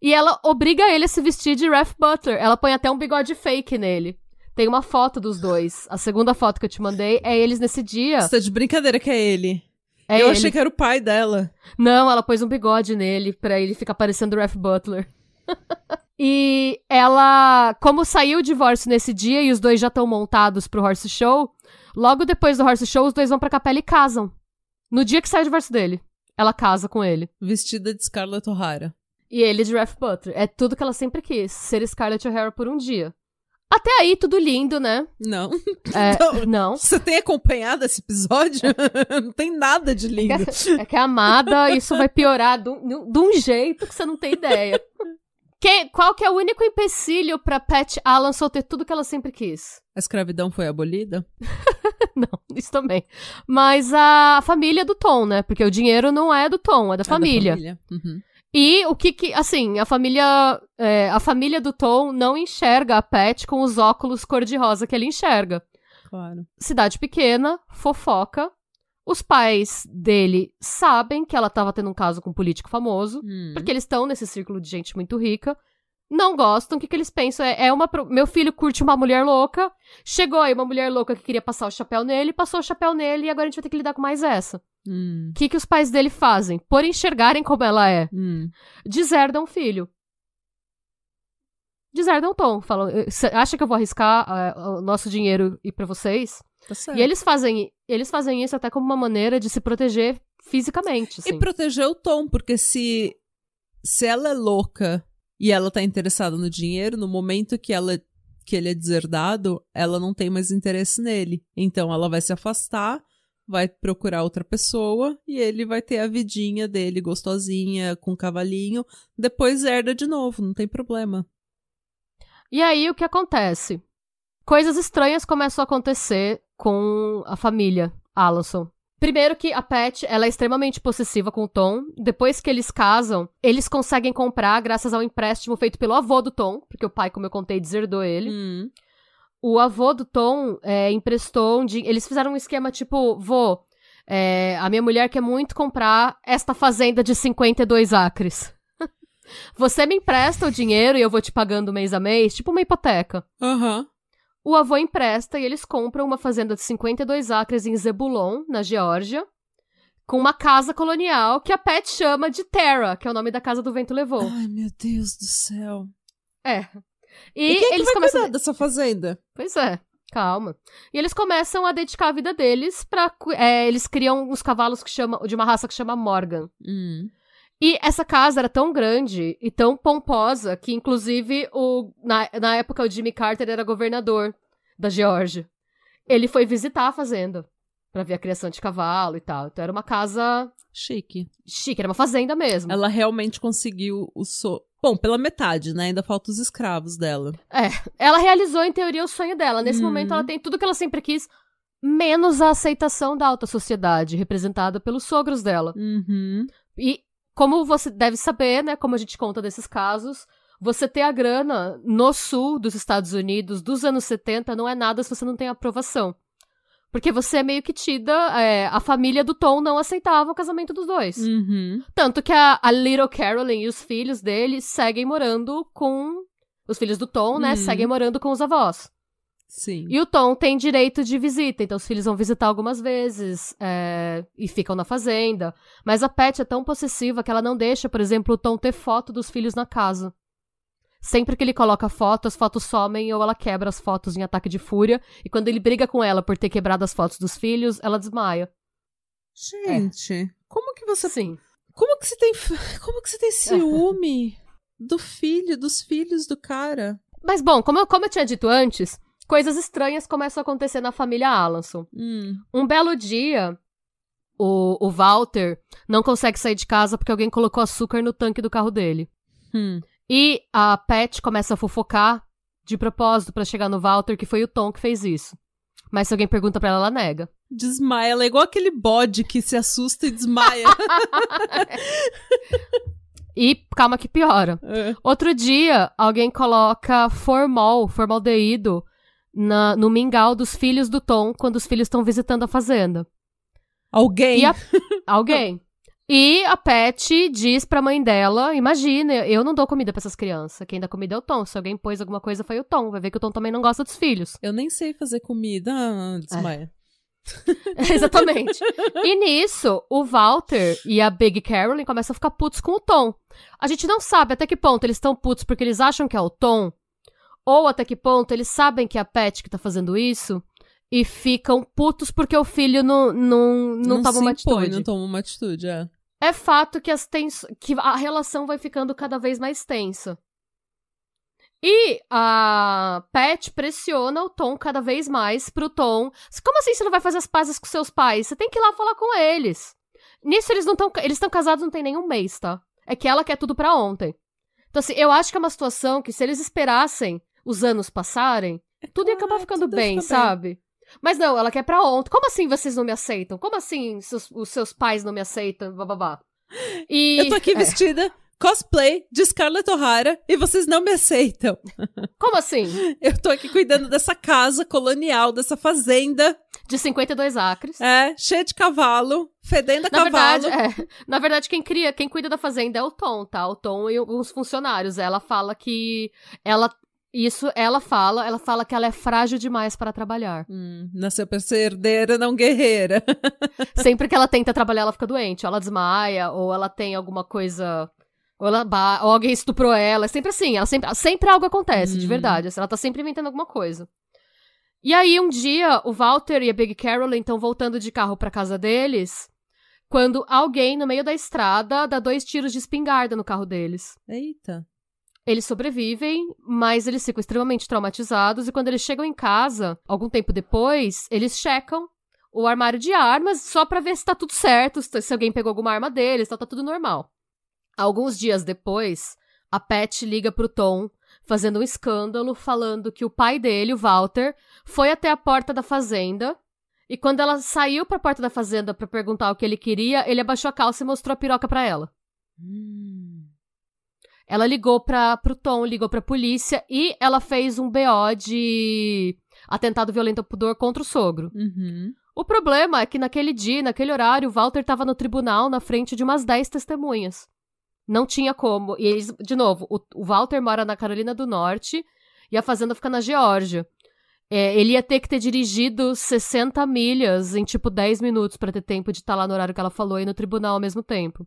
E ela obriga ele a se vestir de Ralph Butler. Ela põe até um bigode fake nele. Tem uma foto dos dois. A segunda foto que eu te mandei é eles nesse dia. Você tá de brincadeira que é ele. É eu ele. achei que era o pai dela. Não, ela pôs um bigode nele pra ele ficar parecendo o Ralph Butler. e ela, como saiu o divórcio nesse dia e os dois já estão montados pro horse show, logo depois do horse show os dois vão pra capela e casam. No dia que sai o divórcio dele, ela casa com ele. Vestida de Scarlett O'Hara. E ele de Ralph Butler. É tudo que ela sempre quis, ser Scarlett O'Hara por um dia. Até aí, tudo lindo, né? Não. É, Não. não. Você tem acompanhado esse episódio? não tem nada de lindo. É que a amada, isso vai piorar de um, jeito que você não tem ideia. Que, qual que é o único empecilho pra Pat Allen só ter tudo que ela sempre quis? A escravidão foi abolida? Não, isso também. Mas a família do Tom, né? Porque o dinheiro não é do Tom, é da É da família. família. Uhum. E o que que, assim, a família, é, a família do Tom não enxerga a Pat com os óculos cor-de-rosa que ele enxerga. Claro. cidade pequena, fofoca. Os pais dele sabem que ela tava tendo um caso com um político famoso, Hum. porque eles estão nesse círculo de gente muito rica. Não gostam, o que, que eles pensam? É, é uma. Meu filho curte uma mulher louca. Chegou aí uma mulher louca que queria passar o chapéu nele, passou o chapéu nele e agora a gente vai ter que lidar com mais essa. O Hum. que, que os pais dele fazem? Por enxergarem como ela é, Hum. deserdam o filho. Deserdam o Tom. Falam, "Eh, acha que eu vou arriscar eh, o nosso dinheiro ir pra vocês? Tá. E eles fazem, eles fazem isso até como uma maneira de se proteger fisicamente. Assim. E proteger o Tom, porque se, se ela é louca e ela tá interessada no dinheiro, no momento que ela que ele é deserdado, ela não tem mais interesse nele. Então ela vai se afastar, vai procurar outra pessoa e ele vai ter a vidinha dele gostosinha, com cavalinho, depois herda de novo, não tem problema. E aí o que acontece? Coisas estranhas começam a acontecer com a família Alonso. Primeiro que a Pat, ela é extremamente possessiva com o Tom. Depois que eles casam, eles conseguem comprar graças ao empréstimo feito pelo avô do Tom, porque o pai, como eu contei, deserdou ele. Hum. O avô do Tom é, emprestou um din- Eles fizeram um esquema tipo, vô, é, a minha mulher quer muito comprar esta fazenda de 52 acres. Você me empresta o dinheiro e eu vou te pagando mês a mês, tipo uma hipoteca. Aham. O avô empresta e eles compram uma fazenda de 52 acres em Zebulon, na Geórgia, com uma casa colonial que a Pat chama de Terra, que é o nome da casa do vento levou. Ai, meu Deus do céu. É. E, E, quem é que eles começam. cuidar dessa fazenda? Pois é, calma. E eles começam a dedicar a vida deles pra. cu- é, eles criam uns cavalos que chama, de uma raça que chama Morgan. Hum. E essa casa era tão grande e tão pomposa que, inclusive, o, na, na época o Jimmy Carter era governador da Geórgia. Ele foi visitar a fazenda pra ver a criação de cavalo e tal. Então era uma casa Chique. chique, era uma fazenda mesmo. Ela realmente conseguiu o so... Bom, pela metade, né? Ainda faltam os escravos dela. Ela realizou, em teoria, o sonho dela. Nesse Uhum. momento, ela tem tudo que ela sempre quis, menos a aceitação da alta sociedade, representada pelos sogros dela. Uhum. E como você deve saber, né, como a gente conta desses casos, você ter a grana no sul dos Estados Unidos dos anos 70 não é nada se você não tem aprovação. Porque você é meio que tida. é, a família do Tom não aceitava o casamento dos dois. Uhum. Tanto que a, a Little Carolyn e os filhos dele seguem morando com. Os filhos do Tom, né? Uhum. Seguem morando com os avós. Sim. E o Tom tem direito de visita, então os filhos vão visitar algumas vezes é, e ficam na fazenda. Mas a Pat é tão possessiva que ela não deixa, por exemplo, o Tom ter foto dos filhos na casa. Sempre que ele coloca foto, as fotos somem ou ela quebra as fotos em ataque de fúria. E quando ele briga com ela por ter quebrado as fotos dos filhos, ela desmaia. Gente, como que você. Sim. Como que você tem. Como que você tem ciúme do filho, dos filhos do cara? Mas bom, como eu, como eu tinha dito antes, coisas estranhas começam a acontecer na família Alanson. Hum. Um belo dia, o, o Walter não consegue sair de casa porque alguém colocou açúcar no tanque do carro dele. Hum. E a Pat começa a fofocar de propósito pra chegar no Walter que foi o Tom que fez isso. Mas se alguém pergunta pra ela, ela nega. Desmaia. Ela é igual aquele bode que se assusta e desmaia. E calma que piora. É. Outro dia, alguém coloca formol, formaldeído, na, no mingau dos filhos do Tom quando os filhos estão visitando a fazenda. Alguém. A- alguém. E a Pat diz pra mãe dela: Imagina, eu não dou comida pra essas crianças. Quem dá comida é o Tom. Se alguém pôs alguma coisa, foi o Tom. Vai ver que o Tom também não gosta dos filhos. Eu nem sei fazer comida. Ah, desmaia. Exatamente. E nisso, o Walter e a Big Carolyn começam a ficar putos com o Tom. A gente não sabe até que ponto eles estão putos porque eles acham que é o Tom, ou até que ponto eles sabem que é a Pat que tá fazendo isso e ficam putos porque o filho não, não, não, toma se uma impõe, atitude. Não toma uma atitude, é. É fato que, as tens... que a relação vai ficando cada vez mais tensa. E a Pat pressiona o Tom cada vez mais pro Tom. Como assim você não vai fazer as pazes com seus pais? Você tem que ir lá falar com eles. Nisso eles não estão. Eles estão casados não tem nenhum mês, tá? É que ela quer tudo pra ontem. Então, assim, eu acho que é uma situação que se eles esperassem os anos passarem, tudo ia acabar claro, ficando bem, bem. sabe? Mas não, ela quer pra ontem. Como assim vocês não me aceitam? Como assim seus- os seus pais não me aceitam? Bababá. E... Eu tô aqui É, vestida cosplay de Scarlett O'Hara e vocês não me aceitam. como assim? Eu tô aqui cuidando dessa casa colonial, dessa fazenda. de 52 acres. É, cheio de cavalo, fedendo a Na cavalo. verdade, é, na verdade, quem cria, quem cuida da fazenda é o Tom, tá? O Tom e alguns funcionários. Ela fala que ela isso ela fala, ela fala que ela é frágil demais para trabalhar. Hum, nasceu pra ser herdeira, não guerreira. Sempre que ela tenta trabalhar, ela fica doente, ou ela desmaia, ou ela tem alguma coisa ou, ela ou alguém estuprou ela. É sempre assim. Ela sempre, sempre algo acontece, de Hum. verdade. assim, Ela tá sempre inventando alguma coisa. E aí, um dia, o Walter e a Big Carolyn estão voltando de carro pra casa deles. Quando alguém, no meio da estrada, dá dois tiros de espingarda no carro deles. Eita. Eles sobrevivem, mas eles ficam extremamente traumatizados. E quando eles chegam em casa, algum tempo depois, eles checam o armário de armas só pra ver se tá tudo certo, se alguém pegou alguma arma deles, tá, tá tudo normal. Alguns dias depois, a Pat liga pro Tom, fazendo um escândalo, falando que o pai dele, o Walter, foi até a porta da fazenda. E quando ela saiu pra porta da fazenda pra perguntar o que ele queria, ele abaixou a calça e mostrou a piroca pra ela. Hum. Ela ligou pra, pro Tom, ligou pra polícia e ela fez um BO de atentado violento ao pudor contra o sogro. Uhum. O problema é que naquele dia, naquele horário, o Walter tava no tribunal na frente de umas 10 testemunhas. Não tinha como. E eles, de novo, o, o Walter mora na Carolina do Norte e a fazenda fica na Geórgia. É, ele ia ter que ter dirigido 60 milhas em tipo 10 minutos pra ter tempo de estar lá no horário que ela falou e no tribunal ao mesmo tempo.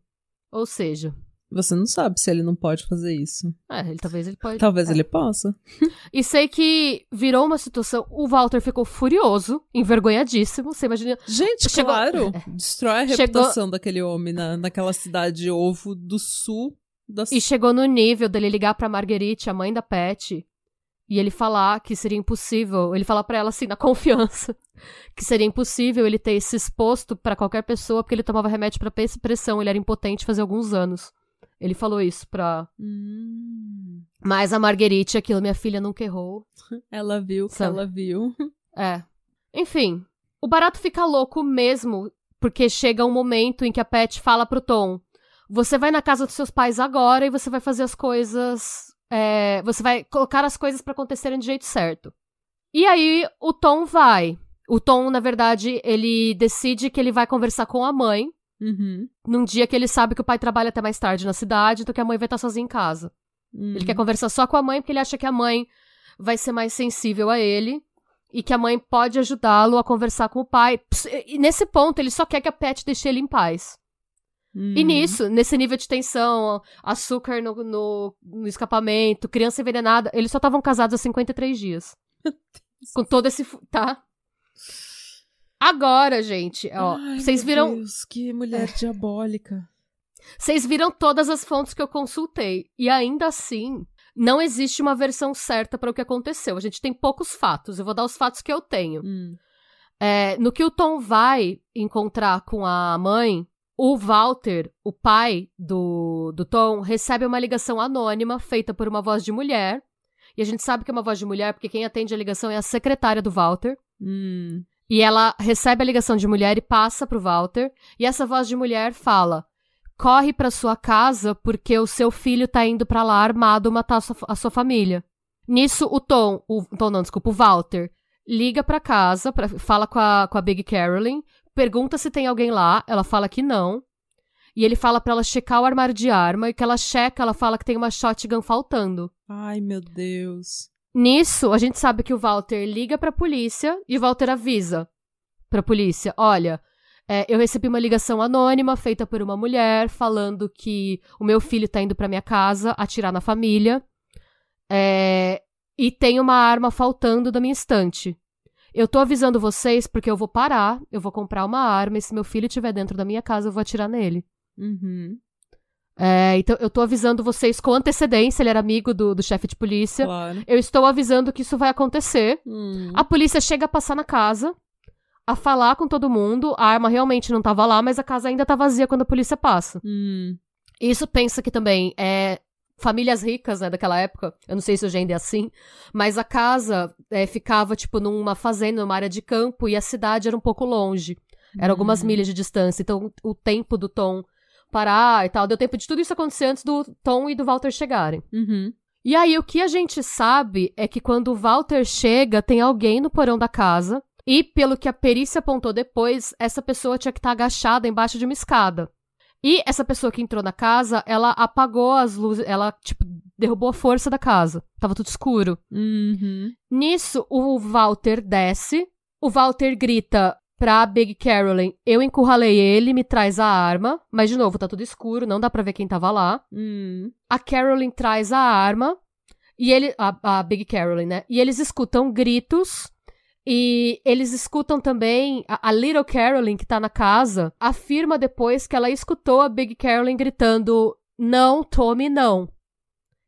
Ou seja, Você não sabe se ele não pode fazer isso. é, ele talvez ele pode. Talvez é. ele possa. E sei que virou uma situação. O Walter ficou furioso, envergonhadíssimo. Você imagina. Gente, Chegou- claro. Destrói a Chegou- reputação daquele homem na, naquela cidade ovo do sul da E chegou no nível dele ligar pra Marguerite, a mãe da Pet, e ele falar que seria impossível. Ele falar pra ela assim, na confiança, que seria impossível ele ter se exposto pra qualquer pessoa porque ele tomava remédio pra pe- pressão. Ele era impotente fazia alguns anos. Ele falou isso pra. Hum. Mas a Marguerite, aquilo, minha filha nunca errou. Ela viu que ela viu. É. Enfim, o barato fica louco mesmo, porque chega um momento em que a Pet fala pro Tom: Você vai na casa dos seus pais agora e você vai fazer as coisas. é, você vai colocar as coisas pra acontecerem do jeito certo. E aí o Tom vai. O Tom, na verdade, ele decide que ele vai conversar com a mãe Uhum. num dia que ele sabe que o pai trabalha até mais tarde na cidade, então que a mãe vai estar sozinha em casa. Hum. Ele quer conversar só com a mãe porque ele acha que a mãe vai ser mais sensível a ele e que a mãe pode ajudá-lo a conversar com o pai. E nesse ponto, ele só quer que a Pet deixe ele em paz. Hum. E nisso, nesse nível de tensão, açúcar no, no, no escapamento, criança envenenada, eles só estavam casados há 53 dias. Com todo esse. Tá? Agora, gente, ó, Ai, vocês meu viram. Deus, que mulher diabólica. Vocês viram todas as fontes que eu consultei. E ainda assim, não existe uma versão certa para o que aconteceu. A gente tem poucos fatos. Eu vou dar os fatos que eu tenho. Hum. É, no que o Tom vai encontrar com a mãe, o Walter, o pai do, do Tom, recebe uma ligação anônima feita por uma voz de mulher. E a gente sabe que é uma voz de mulher porque quem atende a ligação é a secretária do Walter. Hum. E ela recebe a ligação de mulher e passa pro Walter. E essa voz de mulher fala: corre pra sua casa porque o seu filho tá indo pra lá armado matar a sua, a sua família. Nisso, o Tom, o Tom não, desculpa, o Walter, liga pra casa, pra, fala com a, com a Big Carolyn, pergunta se tem alguém lá, ela fala que não. E ele fala pra ela checar o armário de arma, e que ela checa, ela fala que tem uma shotgun faltando. Ai, meu Deus. Nisso, a gente sabe que o Walter liga pra polícia e o Walter avisa pra polícia: olha, é, eu recebi uma ligação anônima feita por uma mulher falando que o meu filho tá indo pra minha casa atirar na família é, e tem uma arma faltando da minha estante. Eu tô avisando vocês porque eu vou parar, eu vou comprar uma arma e se meu filho estiver dentro da minha casa eu vou atirar nele. Uhum. É, então eu tô avisando vocês com antecedência, ele era amigo do, do chefe de polícia. Claro. Eu estou avisando que isso vai acontecer. Hum. A polícia chega a passar na casa, a falar com todo mundo. A arma realmente não tava lá, mas a casa ainda tá vazia quando a polícia passa. Hum. Isso pensa que também é famílias ricas, né, daquela época. Eu não sei se hoje ainda é assim, mas a casa é, ficava tipo numa fazenda, numa área de campo e a cidade era um pouco longe. Era algumas Hum. milhas de distância, então o tempo do Tom parar e tal, deu tempo de tudo isso acontecer antes do Tom e do Walter chegarem. Uhum. E aí, o que a gente sabe é que quando o Walter chega, tem alguém no porão da casa, E pelo que a perícia apontou depois, essa pessoa tinha que estar agachada embaixo de uma escada. E essa pessoa que entrou na casa, ela apagou as luzes, ela, tipo, derrubou a força da casa. Tava tudo escuro. Uhum. Nisso, o Walter desce. O Walter grita pra Big Carolyn: Eu encurralei ele, me traz a arma. Mas, de novo, tá tudo escuro, não dá pra ver quem tava lá. Hum. A Carolyn traz a arma. E ele. A, a Big Carolyn, né? E eles escutam gritos. E eles escutam também. A, a Little Carolyn, que tá na casa, afirma depois que ela escutou a Big Carolyn gritando: Não, Tommy, não.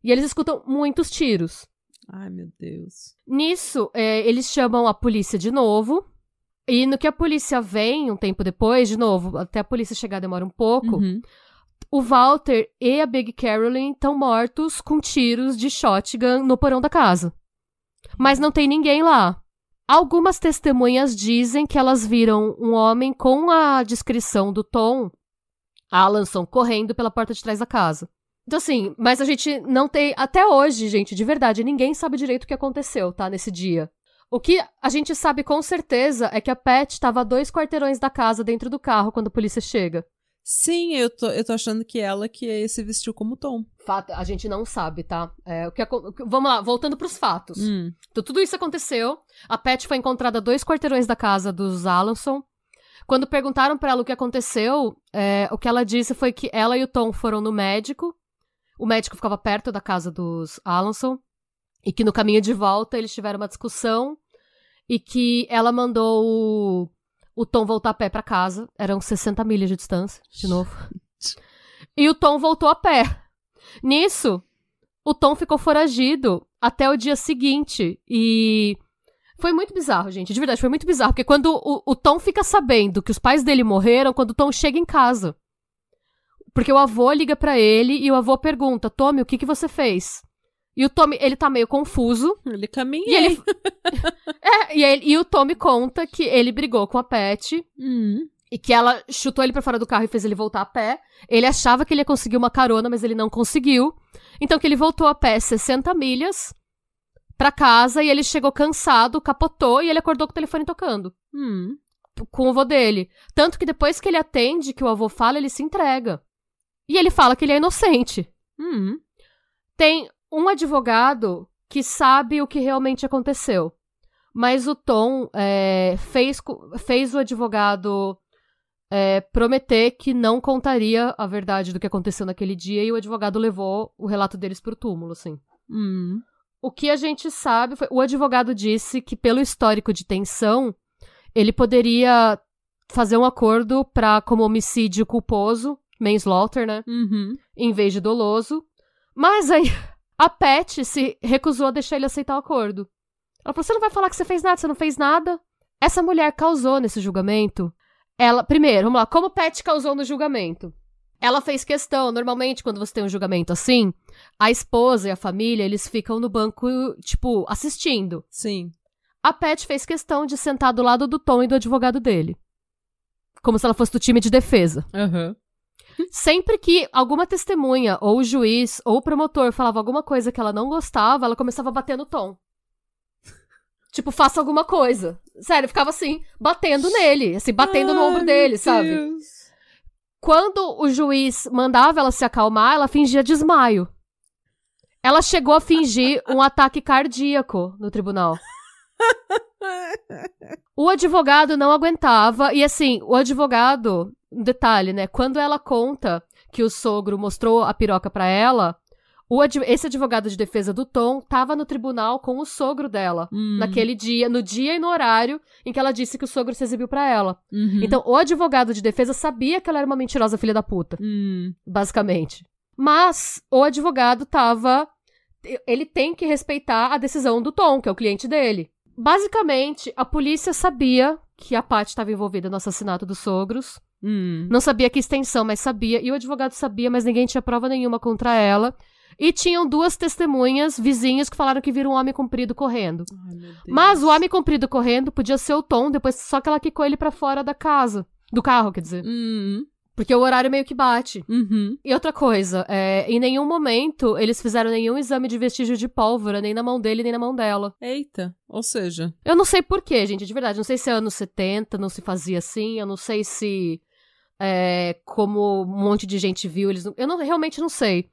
E eles escutam muitos tiros. Ai, meu Deus. Nisso, é, eles chamam a polícia de novo. E no que a polícia vem, um tempo depois, de novo, até a polícia chegar demora um pouco, Uhum. o Walter e a Big Carolyn estão mortos com tiros de shotgun no porão da casa. Mas não tem ninguém lá. Algumas testemunhas dizem que elas viram um homem com a descrição do Tom Alanson correndo pela porta de trás da casa. Então, assim, mas a gente não tem. Até hoje, gente, de verdade, ninguém sabe direito o que aconteceu, tá? Nesse dia. O que a gente sabe com certeza é que a Pat estava a dois quarteirões da casa dentro do carro quando a polícia chega. Sim, eu tô, eu tô achando que ela que se vestiu como Tom. Fato, a gente não sabe, tá? É, o que vamos lá, voltando pros fatos. Hum. Então, tudo isso aconteceu. A Pat foi encontrada a dois quarteirões da casa dos Alanson. Quando perguntaram pra ela o que aconteceu, é, o que ela disse foi que ela e o Tom foram no médico. O médico ficava perto da casa dos Alanson. E que no caminho de volta eles tiveram uma discussão. E que ela mandou o, o Tom voltar a pé pra casa. Eram 60 milhas de distância, de novo. E o Tom voltou a pé. Nisso, o Tom ficou foragido até o dia seguinte. E foi muito bizarro, gente. De verdade, foi muito bizarro. Porque quando o, o Tom fica sabendo que os pais dele morreram, quando o Tom chega em casa. Porque o avô liga pra ele e o avô pergunta: Tommy, o que, que você fez? E o Tommy, ele tá meio confuso. Ele caminha. E ele. é, e, ele- e o Tommy conta que ele brigou com a Pat Hum. e que ela chutou ele pra fora do carro e fez ele voltar a pé. Ele achava que ele ia conseguir uma carona, mas ele não conseguiu. Então que ele voltou a pé 60 milhas pra casa e ele chegou cansado, capotou e ele acordou com o telefone tocando Hum. com o avô dele. Tanto que depois que ele atende, que o avô fala, ele se entrega. E ele fala que ele é inocente. Hum. Tem um advogado que sabe o que realmente aconteceu. Mas o Tom é, fez, fez o advogado é, prometer que não contaria a verdade do que aconteceu naquele dia e o advogado levou o relato deles pro túmulo, assim. Hum. O que a gente sabe foi. O advogado disse que, pelo histórico de tensão, ele poderia fazer um acordo pra, como homicídio culposo, manslaughter, né? Uhum. Em vez de doloso. Mas aí, a Pat se recusou a deixar ele aceitar o acordo. Ela falou: você não vai falar que você fez nada, você não fez nada. Essa mulher causou nesse julgamento. Ela, primeiro, vamos lá, como Pat causou no julgamento? Ela fez questão, normalmente, quando você tem um julgamento assim, a esposa e a família, eles ficam no banco, tipo, assistindo. Sim. A Pat fez questão de sentar do lado do Tom e do advogado dele. Como se ela fosse do time de defesa. Aham. Sempre que alguma testemunha, ou o juiz, ou o promotor falava alguma coisa que ela não gostava, ela começava a bater no Tom. tipo, faça alguma coisa. Sério, ficava assim, batendo nele, assim, batendo no Ai, ombro dele, sabe? Deus. Quando o juiz mandava ela se acalmar, ela fingia desmaio. Ela chegou a fingir um ataque cardíaco no tribunal. O advogado não aguentava, e assim, o advogado, um detalhe, né? Quando ela conta que o sogro mostrou a piroca pra ela, esse advogado de defesa do Tom tava no tribunal com o sogro dela. Hum. Naquele dia, no dia e no horário em que ela disse que o sogro se exibiu pra ela. Uhum. Então, o advogado de defesa sabia que ela era uma mentirosa filha da puta, Hum. basicamente. Mas o advogado tava. Ele tem que respeitar a decisão do Tom, que é o cliente dele. Basicamente, a polícia sabia que a Paty estava envolvida no assassinato dos sogros. Hum. Não sabia que extensão, mas sabia. E o advogado sabia, mas ninguém tinha prova nenhuma contra ela. E tinham duas testemunhas vizinhas que falaram que viram um homem comprido correndo. Ai. Mas o homem comprido correndo podia ser o Tom, depois só que ela quicou ele pra fora da casa. Do carro, quer dizer. Hum. Porque o horário meio que bate. Uhum. E outra coisa, é, em nenhum momento eles fizeram nenhum exame de vestígio de pólvora, nem na mão dele, nem na mão dela. Eita. Ou seja, Eu não sei porquê, gente, de verdade. Não sei se é anos 70, não se fazia assim. Eu não sei se. É, como um monte de gente viu, eles. não- Eu não, realmente não sei.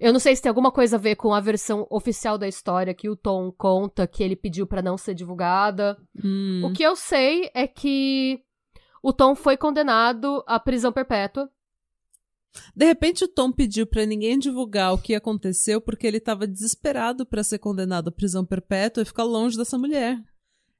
Eu não sei se tem alguma coisa a ver com a versão oficial da história que o Tom conta que ele pediu pra não ser divulgada. hum, O que eu sei é que o Tom foi condenado à prisão perpétua. de repente o Tom pediu pra ninguém divulgar o que aconteceu porque ele tava desesperado pra ser condenado à prisão perpétua e ficar longe dessa mulher.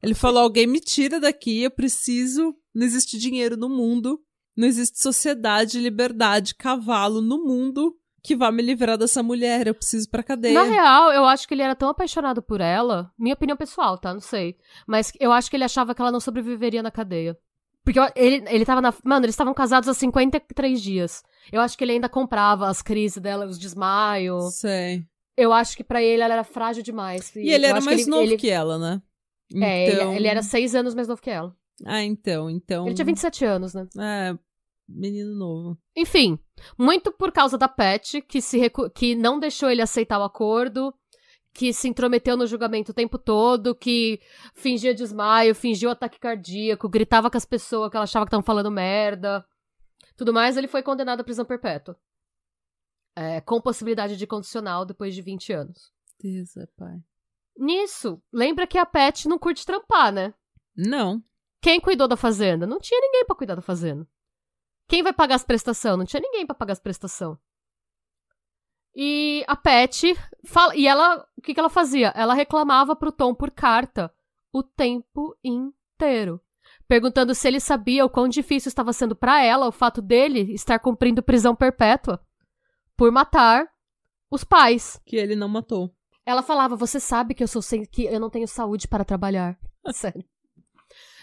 Ele falou: alguém me tira daqui, eu preciso. Não existe dinheiro no mundo, não existe sociedade, liberdade, cavalo no mundo que vá me livrar dessa mulher. Eu preciso ir pra cadeia. Na real, eu acho que ele era tão apaixonado por ela. Minha opinião pessoal, tá? Não sei. Mas eu acho que ele achava que ela não sobreviveria na cadeia. Porque ele, ele tava na. Mano, eles estavam casados há 53 dias. Eu acho que ele ainda comprava as crises dela, os desmaios. Sei. Eu acho que pra ele ela era frágil demais. E ele eu era mais ele- novo ele- que ela, né? É, ele- Então- ele, era seis anos mais novo que ela. Ah, então, então. Ele tinha 27 anos, né? É, menino novo. Enfim, muito por causa da Pat, que, se recu- que não deixou ele aceitar o acordo, que se intrometeu no julgamento o tempo todo, que fingia desmaio, fingiu ataque cardíaco, gritava com as pessoas que ela achava que estavam falando merda. Tudo mais, ele foi condenado à prisão perpétua. É, com possibilidade de condicional depois de 20 anos. Deus é pai. Nisso, lembra que a Pat não curte trampar, né? Não. Quem cuidou da fazenda? Não tinha ninguém pra cuidar da fazenda. Quem vai pagar as prestações? Não tinha ninguém pra pagar as prestações. E a Pet fala, e ela, o que que ela fazia? Ela reclamava pro Tom por carta o tempo inteiro, perguntando se ele sabia o quão difícil estava sendo pra ela o fato dele estar cumprindo prisão perpétua por matar os pais. Que ele não matou. Ela falava: "Você sabe que eu sou sem, que eu não tenho saúde para trabalhar". Sério.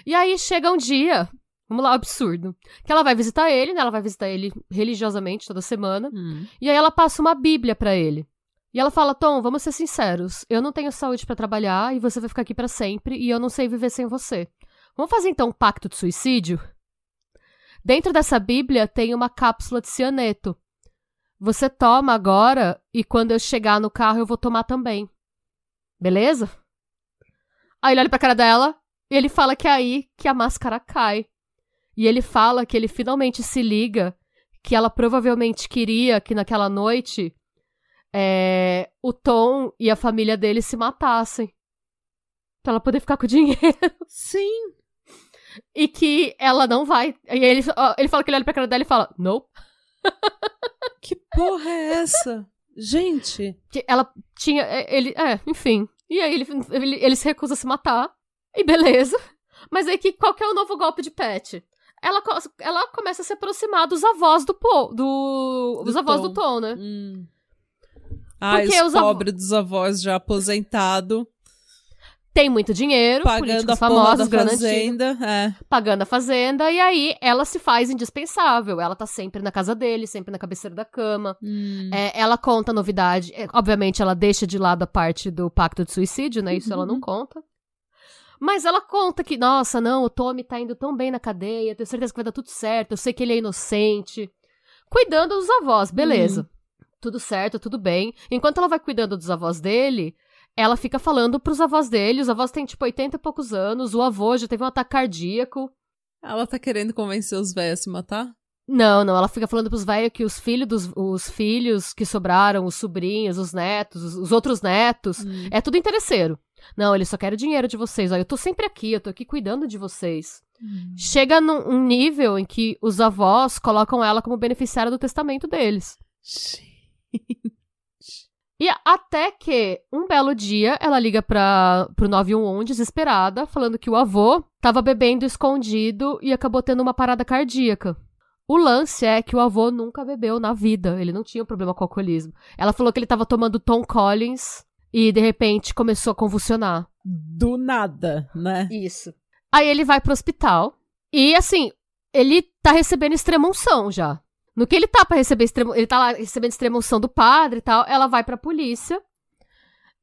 E aí chega um dia, vamos lá, absurdo, que ela vai visitar ele, né? Ela vai visitar ele religiosamente toda semana, Hum. e aí ela passa uma Bíblia pra ele. E ela fala: "Tom, vamos ser sinceros, eu não tenho saúde pra trabalhar e você vai ficar aqui pra sempre e eu não sei viver sem você. Vamos fazer então um pacto de suicídio?" Dentro dessa Bíblia tem uma cápsula de cianeto. Você toma agora e quando eu chegar no carro eu vou tomar também. Beleza? Aí ele olha pra cara dela ele fala que é aí que a máscara cai. E ele fala que ele finalmente se liga que ela provavelmente queria que naquela noite é, o Tom e a família dele se matassem. Pra ela poder ficar com o dinheiro. Sim. E que ela não vai. E ele, ele fala que ele olha pra cara dela e fala: Não. Que porra é essa? Gente. Que ela tinha. é, Ele, é, enfim. E aí ele, ele, ele se recusa a se matar. E beleza. Mas aí que, qual que é o novo golpe de Pet? Ela, ela começa a se aproximar dos avós do Paul. Do, dos Do avós Tom. do Tom, né? Hum. Ai, Porque os pobres dos avós já aposentados, Tem muito dinheiro, pagando políticos a porra famosos, da fazenda. É. pagando a fazenda, e aí ela se faz indispensável. Ela tá sempre na casa dele, sempre na cabeceira da cama. Hum. É, ela conta a novidade. É, obviamente, ela deixa de lado a parte do pacto de suicídio, né? Isso ela não conta. Mas ela conta que, nossa, não, o Tommy tá indo tão bem na cadeia, tenho certeza que vai dar tudo certo, eu sei que ele é inocente. Cuidando dos avós, beleza. Tudo certo, tudo bem. Enquanto ela vai cuidando dos avós dele, ela fica falando pros avós dele. Os avós têm, tipo, 80 e poucos anos, o avô já teve um ataque cardíaco. Ela tá querendo convencer os velhos a se matar? Não, não, ela fica falando pros velhos que os filhos dos os filhos que sobraram, os sobrinhos, os netos, os, os outros netos, Hum. é tudo interesseiro. Não, eles só querem o dinheiro de vocês. Ó, eu tô sempre aqui, eu tô aqui cuidando de vocês. Chega num um nível em que os avós colocam ela como beneficiária do testamento deles. E até que, um belo dia, ela liga pra, pro 911 desesperada, falando que o avô tava bebendo escondido e acabou tendo uma parada cardíaca. O lance é que o avô nunca bebeu na vida, ele não tinha problema com alcoolismo. Ela falou que ele tava tomando Tom Collins e, de repente, começou a convulsionar. Do nada, né? Isso. Aí ele vai pro hospital e, assim, ele tá recebendo extremunção já. No que ele tá pra receber extremo... ele tá lá recebendo extremunção do padre e tal, ela vai pra polícia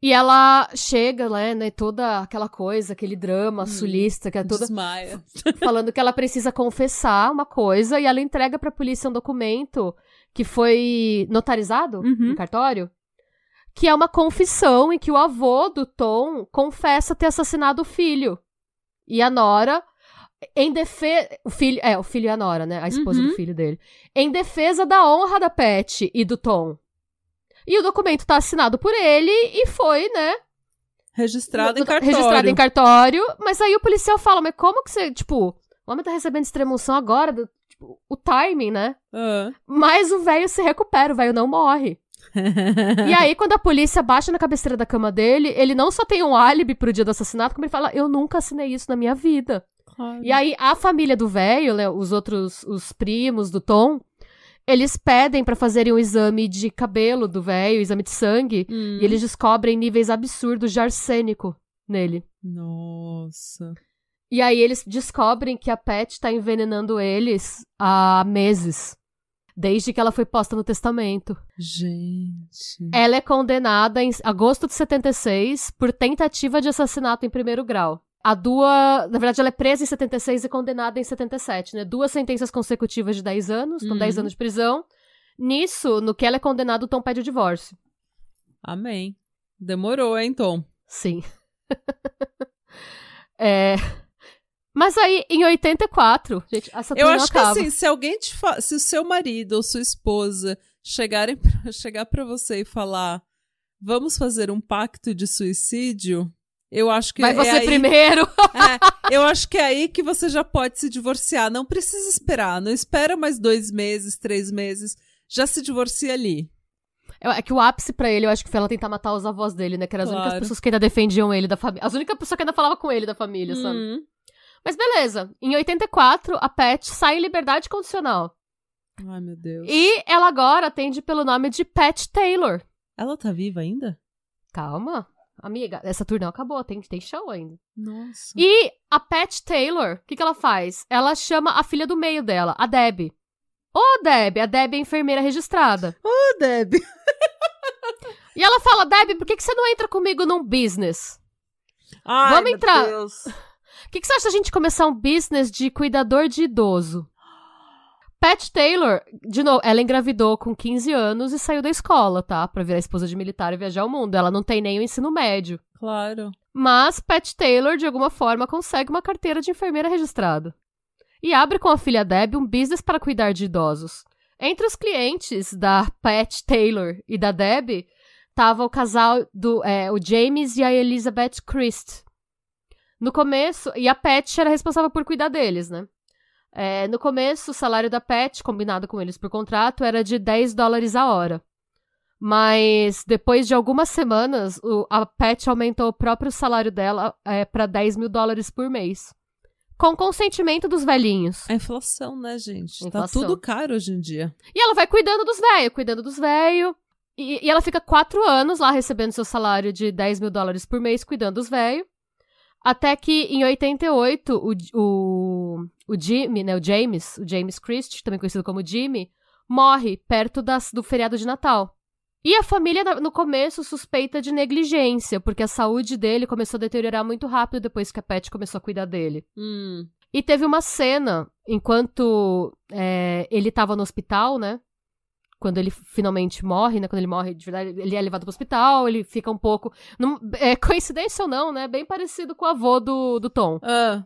E ela chega, né, né, toda aquela coisa, aquele drama Hum, sulista, que é toda Desmaia. falando que ela precisa confessar uma coisa e ela entrega pra polícia um documento que foi notarizado Uhum. no cartório, que é uma confissão em que o avô do Tom confessa ter assassinado o filho. E a Nora, em defesa. O filho. É, o filho e a Nora, né? A esposa Uhum. do filho dele. Em defesa da honra da Pet e do Tom. E o documento tá assinado por ele e foi, né? Registrado em cartório. Registrado em cartório. Mas aí o policial fala, mas como que você. Tipo, o homem tá recebendo extremoção agora, do- tipo, o timing, né? Mas o velho se recupera, o velho não morre. E aí, quando a polícia baixa na cabeceira da cama dele, ele não só tem um álibi pro dia do assassinato, como ele fala, eu nunca assinei isso na minha vida. Claro. E aí, a família do velho, né, os outros, os primos do Tom, eles pedem pra fazerem um exame de cabelo do velho, exame de sangue, Hum. e eles descobrem níveis absurdos de arsênico nele. Nossa. E aí eles descobrem que a Pet tá envenenando eles há meses. Desde que ela foi posta no testamento. Gente. Ela é condenada em agosto de 76 por tentativa de assassinato em primeiro grau. A Dua, na verdade, ela é presa em 76 e condenada em 77, né? Duas sentenças consecutivas de 10 anos, então Uhum. 10 anos de prisão. Nisso, no que ela é condenada, o Tom pede o divórcio. Amém. Demorou, hein, Tom? Sim. é... Mas aí, em 84, gente, essa Eu acho que acaba. assim, se alguém te fa... se o seu marido ou sua esposa chegarem pra... chegar pra você e falar vamos fazer um pacto de suicídio, eu acho que Vai é você aí... primeiro. É, eu acho que é aí que você já pode se divorciar. Não precisa esperar. Não espera mais dois meses, três meses. Já se divorcia ali. É que o ápice pra ele, eu acho que foi ela tentar matar os avós dele, né? Que eram as únicas pessoas que ainda defendiam ele da família. As únicas pessoas que ainda falavam com ele da família, sabe? Hum. Mas beleza. Em 84, a Pat sai em liberdade condicional. Ai, meu Deus. E ela agora atende pelo nome de Pat Taylor. Ela tá viva ainda? Calma, amiga. Essa tour não acabou, tem, tem show ainda. Nossa. E a Pat Taylor, o que, que ela faz? Ela chama a filha do meio dela, a Deb. Ô, Deb, a Deb é enfermeira registrada. Ô, Deb. E ela fala, Deb, por que, que você não entra comigo num business? Ai, Vamos meu entrar. Deus. O que, que você acha da gente começar um business de cuidador de idoso? Pat Taylor, de novo, ela engravidou com 15 anos e saiu da escola, tá? Pra virar esposa de militar e viajar o mundo. Ela não tem nem o ensino médio. Claro. Mas Pat Taylor, de alguma forma, consegue uma carteira de enfermeira registrada. E abre com a filha Deb um business para cuidar de idosos. Entre os clientes da Pat Taylor e da Deb, tava o casal do é, o James e a Elizabeth Christ. No começo, e a Pat era responsável por cuidar deles, né? É, no começo, o salário da Pat, combinado com eles por contrato, era de 10 dólares a hora. Mas depois de algumas semanas, o- a Pat aumentou o próprio salário dela é, para 10 mil dólares por mês. Com consentimento dos velhinhos. A inflação, né, gente? Tá Inflação. tudo caro hoje em dia. E ela vai cuidando dos velhos, cuidando dos velhos. E, e ela fica quatro anos lá recebendo seu salário de 10 mil dólares por mês, cuidando dos velhos. Até que em 88, o, o, o Jimmy, né, o James, o James Christ, também conhecido como Jimmy, morre perto das, do feriado de Natal. E a família, no começo, suspeita de negligência, porque a saúde dele começou a deteriorar muito rápido depois que a Pat começou a cuidar dele. Hum. E teve uma cena, enquanto é, ele tava no hospital, né? Quando ele finalmente morre, né? Quando ele morre, de verdade, ele é levado pro hospital, ele fica um pouco. Não, é, coincidência ou não, né? Bem parecido com o avô do, do Tom. Ah,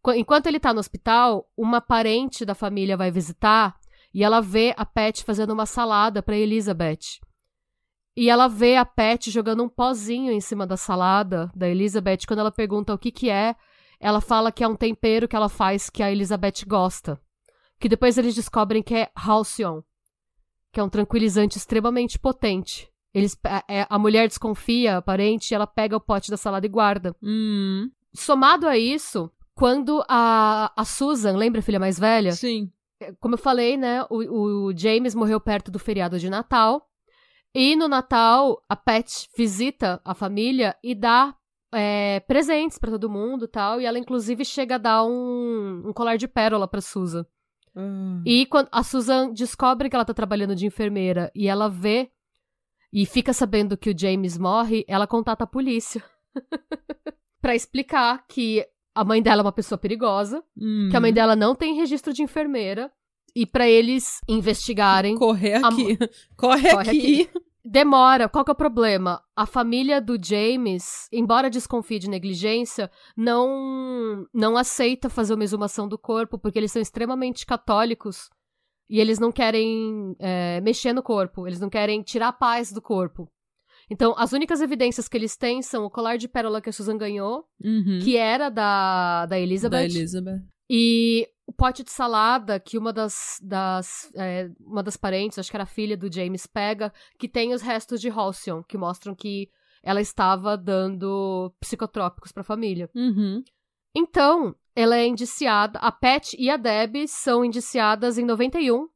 Qu- Enquanto ele tá no hospital, uma parente da família vai visitar e ela vê a Pat fazendo uma salada pra Elizabeth. E ela vê a Pat jogando um pozinho em cima da salada da Elizabeth. Quando ela pergunta o que que é, ela fala que é um tempero que ela faz que a Elizabeth gosta. Que depois eles descobrem que é Halcyon, que é um tranquilizante extremamente potente. Eles, a, é- a mulher desconfia, a parente, e ela pega o pote da salada e guarda. hum. Somado a isso, quando a, a Susan, lembra a filha mais velha? Sim. Como eu falei, né? O, o James morreu perto do feriado de Natal. E no Natal, a Pat visita a família e dá é, presentes pra todo mundo e tal. E ela, inclusive, chega a dar um, um colar de pérola pra Susan. Ah. E quando a Susan descobre que ela tá trabalhando de enfermeira e ela vê. e fica sabendo que o James morre, ela contata a polícia. pra explicar que a mãe dela é uma pessoa perigosa, Hum. que a mãe dela não tem registro de enfermeira, e pra eles investigarem. Correr A aqui. Corre, Corre aqui. Demora. Qual que é o problema? A família do James, embora desconfie de negligência, não não aceita fazer uma exumação do corpo porque eles são extremamente católicos e eles não querem é, mexer no corpo, eles não querem tirar a paz do corpo. Então, as únicas evidências que eles têm são o colar de pérola que a Susan ganhou, Uhum. que era da, da Elizabeth, Da Elizabeth. E o pote de salada que uma das, das é, uma das parentes, acho que era a filha do James, pega, que tem os restos de Halcyon, que mostram que ela estava dando psicotrópicos pra família. Uhum. Então, ela é indiciada, a Pat e a Deb são indiciadas em 91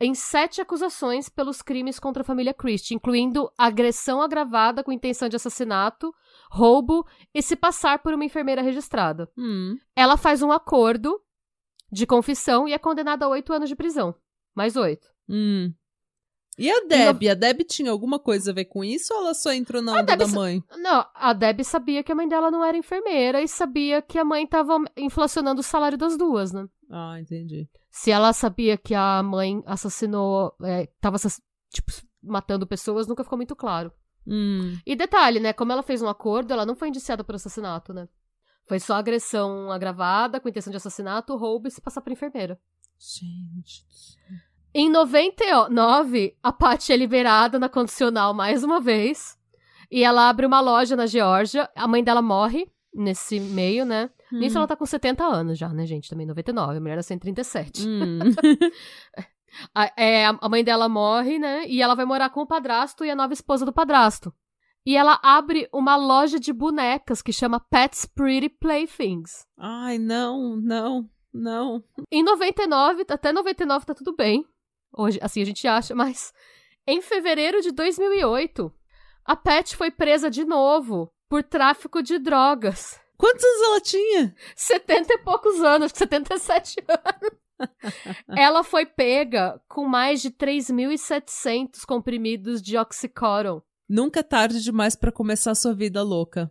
em sete acusações pelos crimes contra a família Christie, incluindo agressão agravada com intenção de assassinato, roubo e se passar por uma enfermeira registrada. Hum. Ela faz um acordo de confissão e é condenada a oito anos de prisão. Mais oito. Hum. E a Deb? A Deb tinha alguma coisa a ver com isso ou ela só entrou na onda da sa- mãe? Não, a Deb sabia que a mãe dela não era enfermeira e sabia que a mãe tava inflacionando o salário das duas, né? Ah, entendi. Se ela sabia que a mãe assassinou, é, tava assass- tipo, matando pessoas, nunca ficou muito claro. Hum. E detalhe, né? Como ela fez um acordo, ela não foi indiciada por assassinato, né? Foi só agressão agravada, com intenção de assassinato, roubo e se passar por enfermeira. Gente. Em 99, a Paty é liberada na condicional mais uma vez. E ela abre uma loja na Geórgia. A mãe dela morre nesse meio, né? Nisso Hum. ela tá com 70 anos já, né, gente? Também 99. A mulher nasceu em 37. Hum. A, é, a mãe dela morre, né? E ela vai morar com o padrasto e a nova esposa do padrasto. E ela abre uma loja de bonecas que chama Pet's Pretty Playthings. Ai, não, não, não. Em 99, até 99 tá tudo bem. Hoje, assim a gente acha, mas em fevereiro de 2008, a Pat foi presa de novo por tráfico de drogas. Quantos anos ela tinha? 70 e poucos anos, acho que 77 anos. Ela foi pega com mais de 3.700 comprimidos de oxycodone. Nunca é tarde demais pra começar a sua vida louca.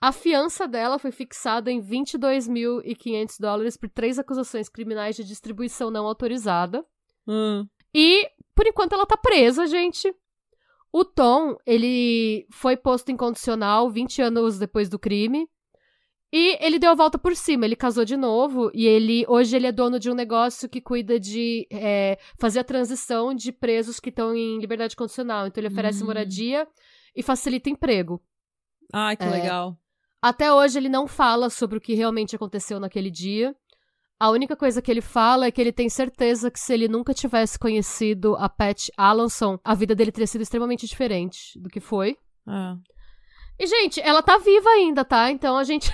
A fiança dela foi fixada em 22.500 dólares por três acusações criminais de distribuição não autorizada. Hum. E, por enquanto, ela tá presa, gente. O Tom, ele foi posto em condicional 20 anos depois do crime. E ele deu a volta por cima, ele casou de novo e ele hoje ele é dono de um negócio que cuida de é, fazer a transição de presos que estão em liberdade condicional. Então ele oferece Hum. moradia e facilita emprego. Ai, que É. legal. Até hoje ele não fala sobre o que realmente aconteceu naquele dia. A única coisa que ele fala é que ele tem certeza que se ele nunca tivesse conhecido a Pat Alonson, a vida dele teria sido extremamente diferente do que foi. Ah. E, gente, ela tá viva ainda, tá? Então a gente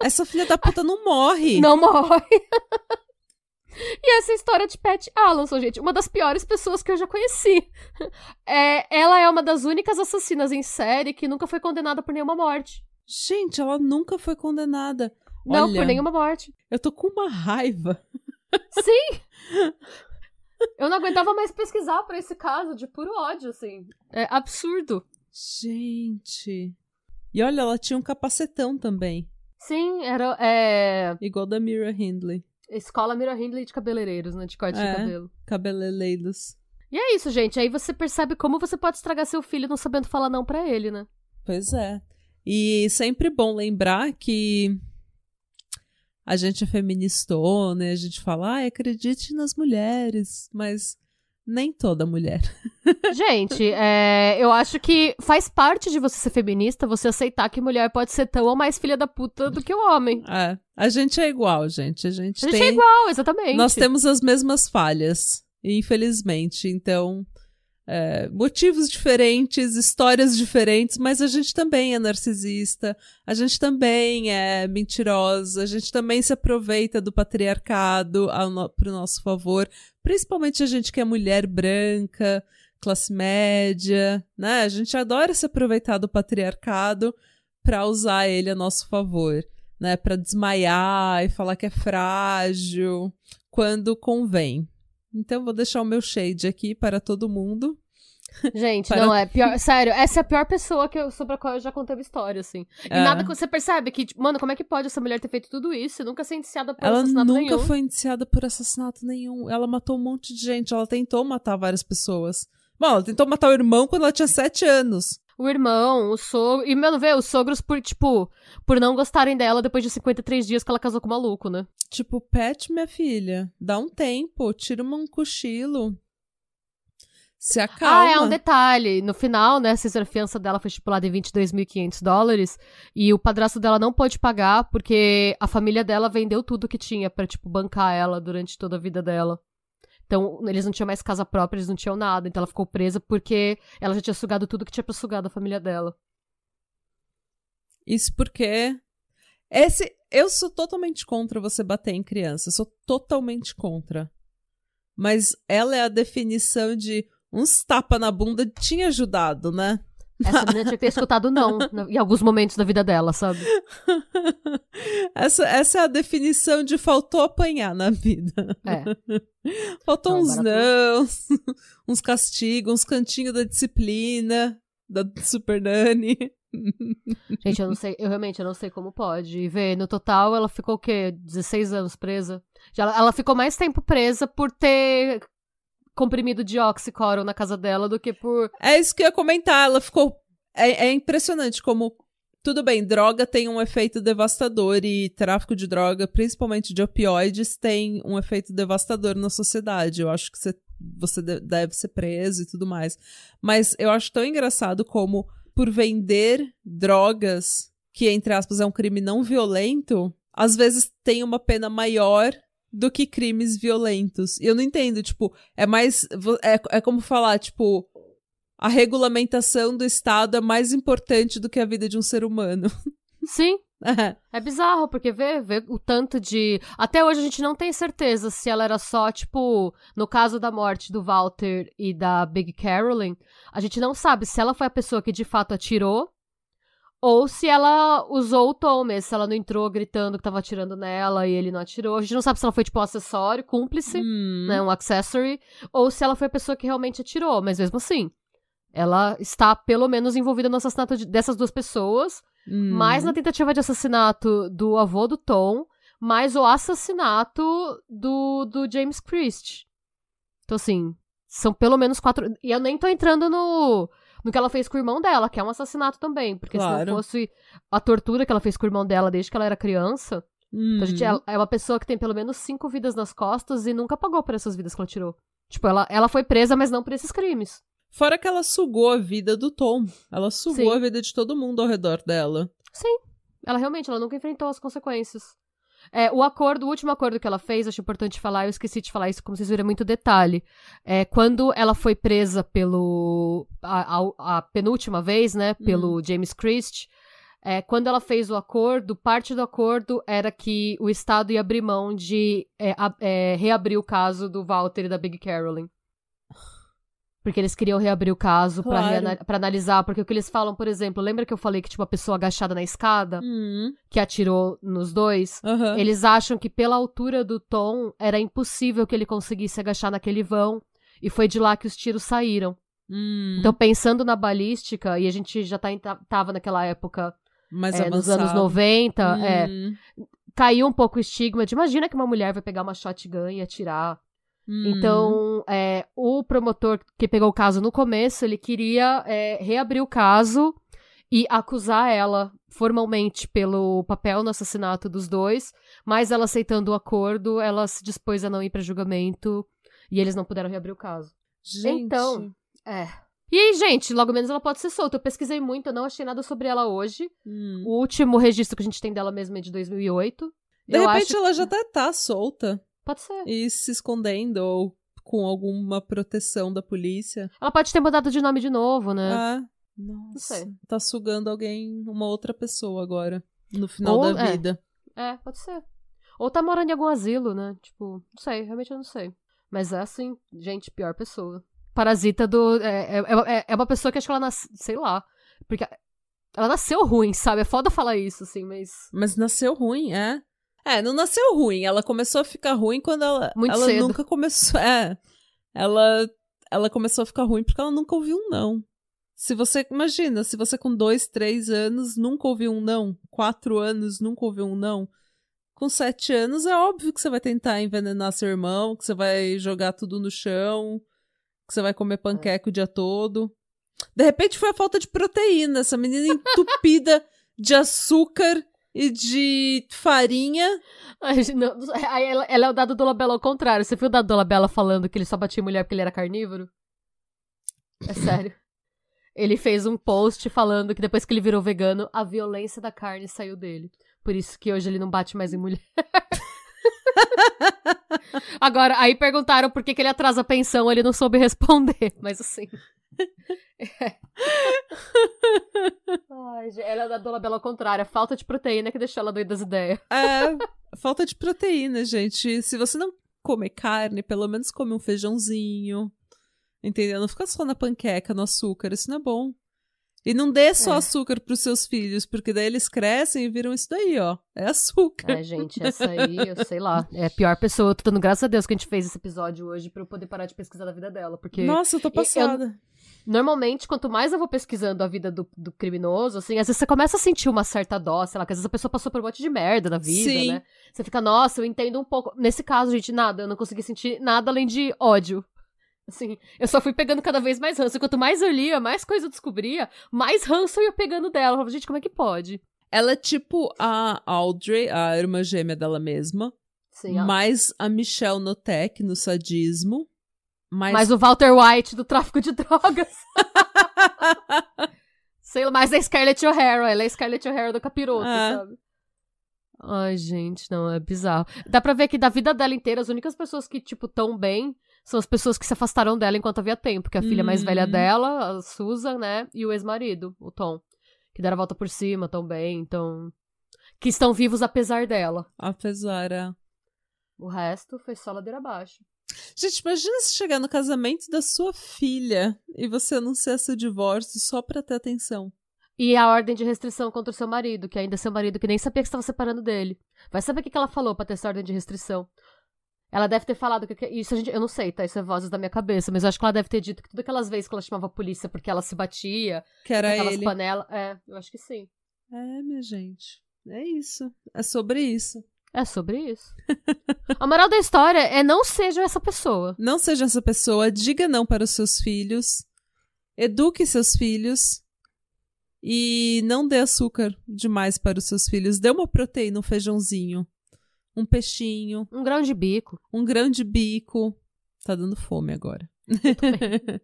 Essa filha da puta não morre. não morre. e essa história de Pat Alonson, gente, uma das piores pessoas que eu já conheci. É, ela é uma das únicas assassinas em série que nunca foi condenada por nenhuma morte. Gente, ela nunca foi condenada. Não, Olha, por nenhuma morte. Eu tô com uma raiva. Sim! Eu não aguentava mais pesquisar pra esse caso, de puro ódio, assim. É absurdo. Gente. E olha, ela tinha um capacetão também. Sim, era é, Igual da Mira Hindley. escola Mira Hindley de cabeleireiros, né? De corte É. de cabelo. Cabeleleiros. E é isso, gente. Aí você percebe como você pode estragar seu filho não sabendo falar não pra ele, né? Pois é. E sempre bom lembrar que a gente é feministona, né? A gente fala, ah, acredite nas mulheres, mas nem toda mulher. Gente, é, eu acho que faz parte de você ser feminista você aceitar que mulher pode ser tão ou mais filha da puta do que o homem. É, a gente é igual, gente. A gente, A gente tem... é igual, exatamente. Nós temos as mesmas falhas, infelizmente. Então, é, motivos diferentes, histórias diferentes, mas a gente também é narcisista, a gente também é mentirosa, a gente também se aproveita do patriarcado no, pro nosso favor, principalmente a gente que é mulher branca, classe média, né? A gente adora se aproveitar do patriarcado para usar ele a nosso favor, né? Para desmaiar e falar que é frágil quando convém. Então vou deixar o meu shade aqui para todo mundo. Gente, Para- não é pior. Sério, essa é a pior pessoa que eu, sobre a qual eu já contei uma história, assim. E É. nada que você percebe que, tipo, mano, como é que pode essa mulher ter feito tudo isso e nunca ser indiciada por Ela assassinato nunca nenhum? foi indiciada por assassinato nenhum. Ela matou um monte de gente. Ela tentou matar várias pessoas. Bom, ela tentou matar o irmão quando ela tinha sete anos. O irmão, o sogro. E, mano, vê, os sogros por, tipo, por não gostarem dela depois de 53 dias que ela casou com o maluco, né? Tipo, Pet, minha filha, dá um tempo, tira um cochilo. Se acalma. Ah, é um detalhe. No final, né, a fiança dela foi estipulada em 22.500 dólares e o padrasto dela não pôde pagar porque a família dela vendeu tudo que tinha pra, tipo, bancar ela durante toda a vida dela. Então, eles não tinham mais casa própria, eles não tinham nada. Então, ela ficou presa porque ela já tinha sugado tudo que tinha pra sugar da família dela. Isso porque. Esse. Eu sou totalmente contra você bater em criança. Eu sou totalmente contra. Mas ela é a definição de uns tapa na bunda tinha ajudado, né? Essa menina tinha que ter escutado não em alguns momentos da vida dela, sabe? essa, essa é a definição de faltou apanhar na vida. É. Faltou Não, uns nãos, uns castigos, uns cantinhos da disciplina, da Super Nani. Gente, eu não sei, eu realmente eu não sei como pode. E ver, no total, ela ficou o quê? 16 anos presa? Ela ficou mais tempo presa por ter comprimido de oxicoro na casa dela do que por. É isso que eu ia comentar. Ela ficou. É, é impressionante como. Tudo bem, droga tem um efeito devastador e tráfico de droga, principalmente de opioides, tem um efeito devastador na sociedade. Eu acho que você, você de- deve ser preso e tudo mais. Mas eu acho tão engraçado como, por vender drogas, que entre aspas é um crime não violento, às vezes tem uma pena maior do que crimes violentos. E eu não entendo, tipo, é mais. É, é como falar, tipo, a regulamentação do Estado é mais importante do que a vida de um ser humano. Sim, É. é bizarro, porque vê, vê o tanto de. Até hoje a gente não tem certeza se ela era só, tipo, no caso da morte do Walter e da Big Carolyn, a gente não sabe se ela foi a pessoa que de fato atirou. Ou se ela usou o Tom mesmo, se ela não entrou gritando que tava atirando nela e ele não atirou. A gente não sabe se ela foi, tipo, um acessório, cúmplice, Hum. né, um accessory, ou se ela foi a pessoa que realmente atirou. Mas mesmo assim, ela está pelo menos envolvida no assassinato de- dessas duas pessoas, Hum. mais na tentativa de assassinato do avô do Tom, mais o assassinato do, do James Christ. Então, assim, são pelo menos quatro. E eu nem tô entrando no, no que ela fez com o irmão dela, que é um assassinato também. Porque se Claro. não fosse a tortura que ela fez com o irmão dela desde que ela era criança. Hum. Então, a gente é, é uma pessoa que tem pelo menos cinco vidas nas costas e nunca pagou por essas vidas que ela tirou. Tipo, ela, ela foi presa, mas não por esses crimes. Fora que ela sugou a vida do Tom. Ela sugou Sim. a vida de todo mundo ao redor dela. Sim. Ela realmente, ela nunca enfrentou as consequências. É, o acordo, o último acordo que ela fez, acho importante falar, eu esqueci de falar isso, como vocês viram, é muito detalhe. É, quando ela foi presa pelo. A, a- a penúltima vez, né? Pelo James Christ. é, quando ela fez o acordo, parte do acordo era que o Estado ia abrir mão de é, a- é, reabrir o caso do Walter e da Big Carolyn. Porque eles queriam reabrir o caso pra Claro. pra analisar. Porque o que eles falam, por exemplo, lembra que eu falei que tinha uma pessoa agachada na escada Hum. que atirou nos dois? Aham. Eles acham que pela altura do Tom era impossível que ele conseguisse agachar naquele vão. E foi de lá que os tiros saíram. Hum. Então, pensando na balística, e a gente já tá tava naquela época, Mais é, nos anos 90, é, Hum. caiu um pouco o estigma de imagina que uma mulher vai pegar uma shotgun e atirar. Hum. Então, é, o promotor que pegou o caso no começo, ele queria é, reabrir o caso e acusar ela formalmente pelo papel no assassinato dos dois, mas ela aceitando o acordo, ela se dispôs a não ir para julgamento e eles não puderam reabrir o caso. Gente. Então, É. E aí, gente, logo menos ela pode ser solta. Eu pesquisei muito, eu não achei nada sobre ela hoje. Hum. O último registro que a gente tem dela mesmo é de 2008. De eu repente acho ela já até tá solta Pode ser. e se escondendo ou com alguma proteção da polícia. Ela pode ter mudado de nome de novo, né? Ah, nossa. sei. Tá sugando alguém, uma outra pessoa agora, no final Ou- da é. vida. É, pode ser. Ou tá morando em algum asilo, né? Tipo, não sei, realmente eu não sei. Mas é assim, gente, pior pessoa. Parasita do. É, é, é- é uma pessoa que acho que ela nasceu. Sei lá. Porque ela nasceu ruim, sabe? É foda falar isso, assim, mas. Mas nasceu ruim, é? É, não nasceu ruim. Ela começou a ficar ruim quando ela. Muito ela cedo. nunca começou. É. Ela. ela começou a ficar ruim porque ela nunca ouviu um não. Se você, imagina, se você com dois, três anos nunca ouviu um não, quatro anos nunca ouviu um não, com sete anos é óbvio que você vai tentar envenenar seu irmão, que você vai jogar tudo no chão, que você vai comer panqueca o dia todo. De repente foi a falta de proteína, essa menina entupida de açúcar e de farinha. Aí ela, ela, é o dado do Labela ao contrário. Você viu o dado do Labela falando que ele só batia mulher porque ele era carnívoro? É sério. Ele fez um post falando que depois que ele virou vegano, a violência da carne saiu dele. Por isso que hoje ele não bate mais em mulher. Agora, aí perguntaram por que, que ele atrasa a pensão, ele não soube responder, mas assim. É. Ai, ela é da Dona Bela ao contrário, falta de proteína que deixou ela doida das ideias. É, falta de proteína, gente. Se você não comer carne, pelo menos come um feijãozinho, Entendeu? Não fica só na panqueca, no açúcar, isso não é bom. E não dê só é. açúcar pros seus filhos, porque daí eles crescem e viram isso daí, ó. É açúcar. É, gente, essa aí, eu sei lá. É a pior pessoa. Eu tô dando graças a Deus que a gente fez esse episódio hoje pra eu poder parar de pesquisar da vida dela. Porque. Nossa, eu tô passada. Eu, normalmente, quanto mais eu vou pesquisando a vida do, do, criminoso, assim, às vezes você começa a sentir uma certa dó, sei lá, que às vezes a pessoa passou por um monte de merda na vida, Sim. né? Você fica, nossa, eu entendo um pouco. Nesse caso, gente, nada, eu não consegui sentir nada além de ódio Assim, eu só fui pegando cada vez mais ranço. Quanto mais eu lia, mais coisa eu descobria, mais ranço eu ia pegando dela. Eu falava, gente, como é que pode? Ela é tipo a Audrey, a irmã gêmea dela mesma. Sim, mais a Michelle Notek no sadismo. Mais... mais o Walter White do tráfico de drogas. Sei lá, mais a Scarlett O'Hara. Ela é Scarlett O'Hara do capiroto, é. sabe? Ai, gente, não, é bizarro. Dá pra ver que da vida dela inteira, as únicas pessoas que, tipo, tão bem são as pessoas que se afastaram dela enquanto havia tempo, que é a filha mais velha uhum. dela, a Susan, né, e o ex-marido, o Tom, que deram a volta por cima também, então que estão vivos apesar dela. Apesar, é. O resto foi só ladeira abaixo. Gente, imagina se chegar no casamento da sua filha e você anunciar seu divórcio só pra ter atenção. E a ordem de restrição contra o seu marido, que ainda é seu marido, que nem sabia que estava separando dele. Vai saber o que ela falou pra ter essa ordem de restrição. Ela deve ter falado que. Isso gente, eu não sei, tá? Isso é vozes da minha cabeça, mas eu acho que ela deve ter dito que todas aquelas vezes que ela chamava a polícia porque ela se batia. Que era aquelas ele. panelas. É, eu acho que sim. É, minha gente. É isso. É sobre isso. É sobre isso. a moral da história é não seja essa pessoa. Não seja essa pessoa. Diga não para os seus filhos. Eduque seus filhos. E não dê açúcar demais para os seus filhos. Dê uma proteína, um feijãozinho um peixinho. Um grão de bico. Um grão de bico. Tá dando fome agora.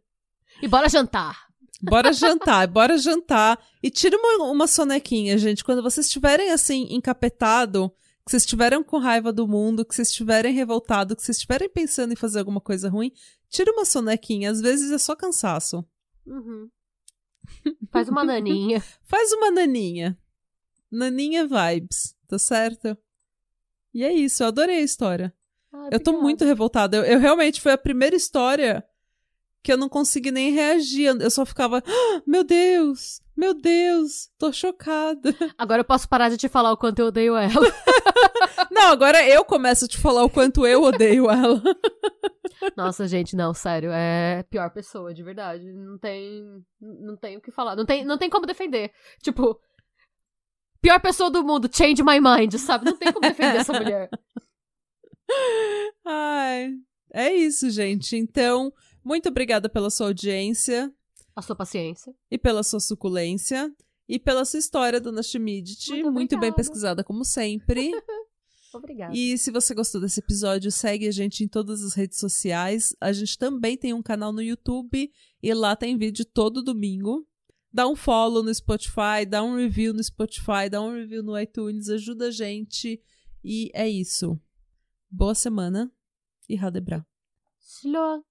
e bora jantar. Bora jantar, bora jantar. E tira uma, uma sonequinha, gente. Quando vocês estiverem assim, encapetado, que vocês estiverem com raiva do mundo, que vocês estiverem revoltado, que vocês estiverem pensando em fazer alguma coisa ruim, tira uma sonequinha. Às vezes é só cansaço. Uhum. Faz uma naninha. Faz uma naninha. Naninha vibes, tá certo? E é isso, eu adorei a história. Ah, eu tô muito revoltada. Eu, eu, realmente foi a primeira história que eu não consegui nem reagir. Eu só ficava, ah, meu Deus, meu Deus, tô chocada. Agora eu posso parar de te falar o quanto eu odeio ela. não, agora eu começo a te falar o quanto eu odeio ela. Nossa, gente, não, sério, é pior pessoa, de verdade. Não tem, não tem o que falar, não tem, não tem como defender. Tipo, pior pessoa do mundo, change my mind, sabe? Não tem como defender essa mulher. Ai, é isso, gente. Então, muito obrigada pela sua audiência. A sua paciência. E pela sua suculência. E pela sua história, dona Schmidt. Muito, muito bem pesquisada, como sempre. Obrigada. E se você gostou desse episódio, segue a gente em todas as redes sociais. A gente também tem um canal no YouTube e lá tem vídeo todo domingo dá um follow no Spotify, dá um review no Spotify, dá um review no iTunes, ajuda a gente. E é isso. Boa semana e Radebra. Slå.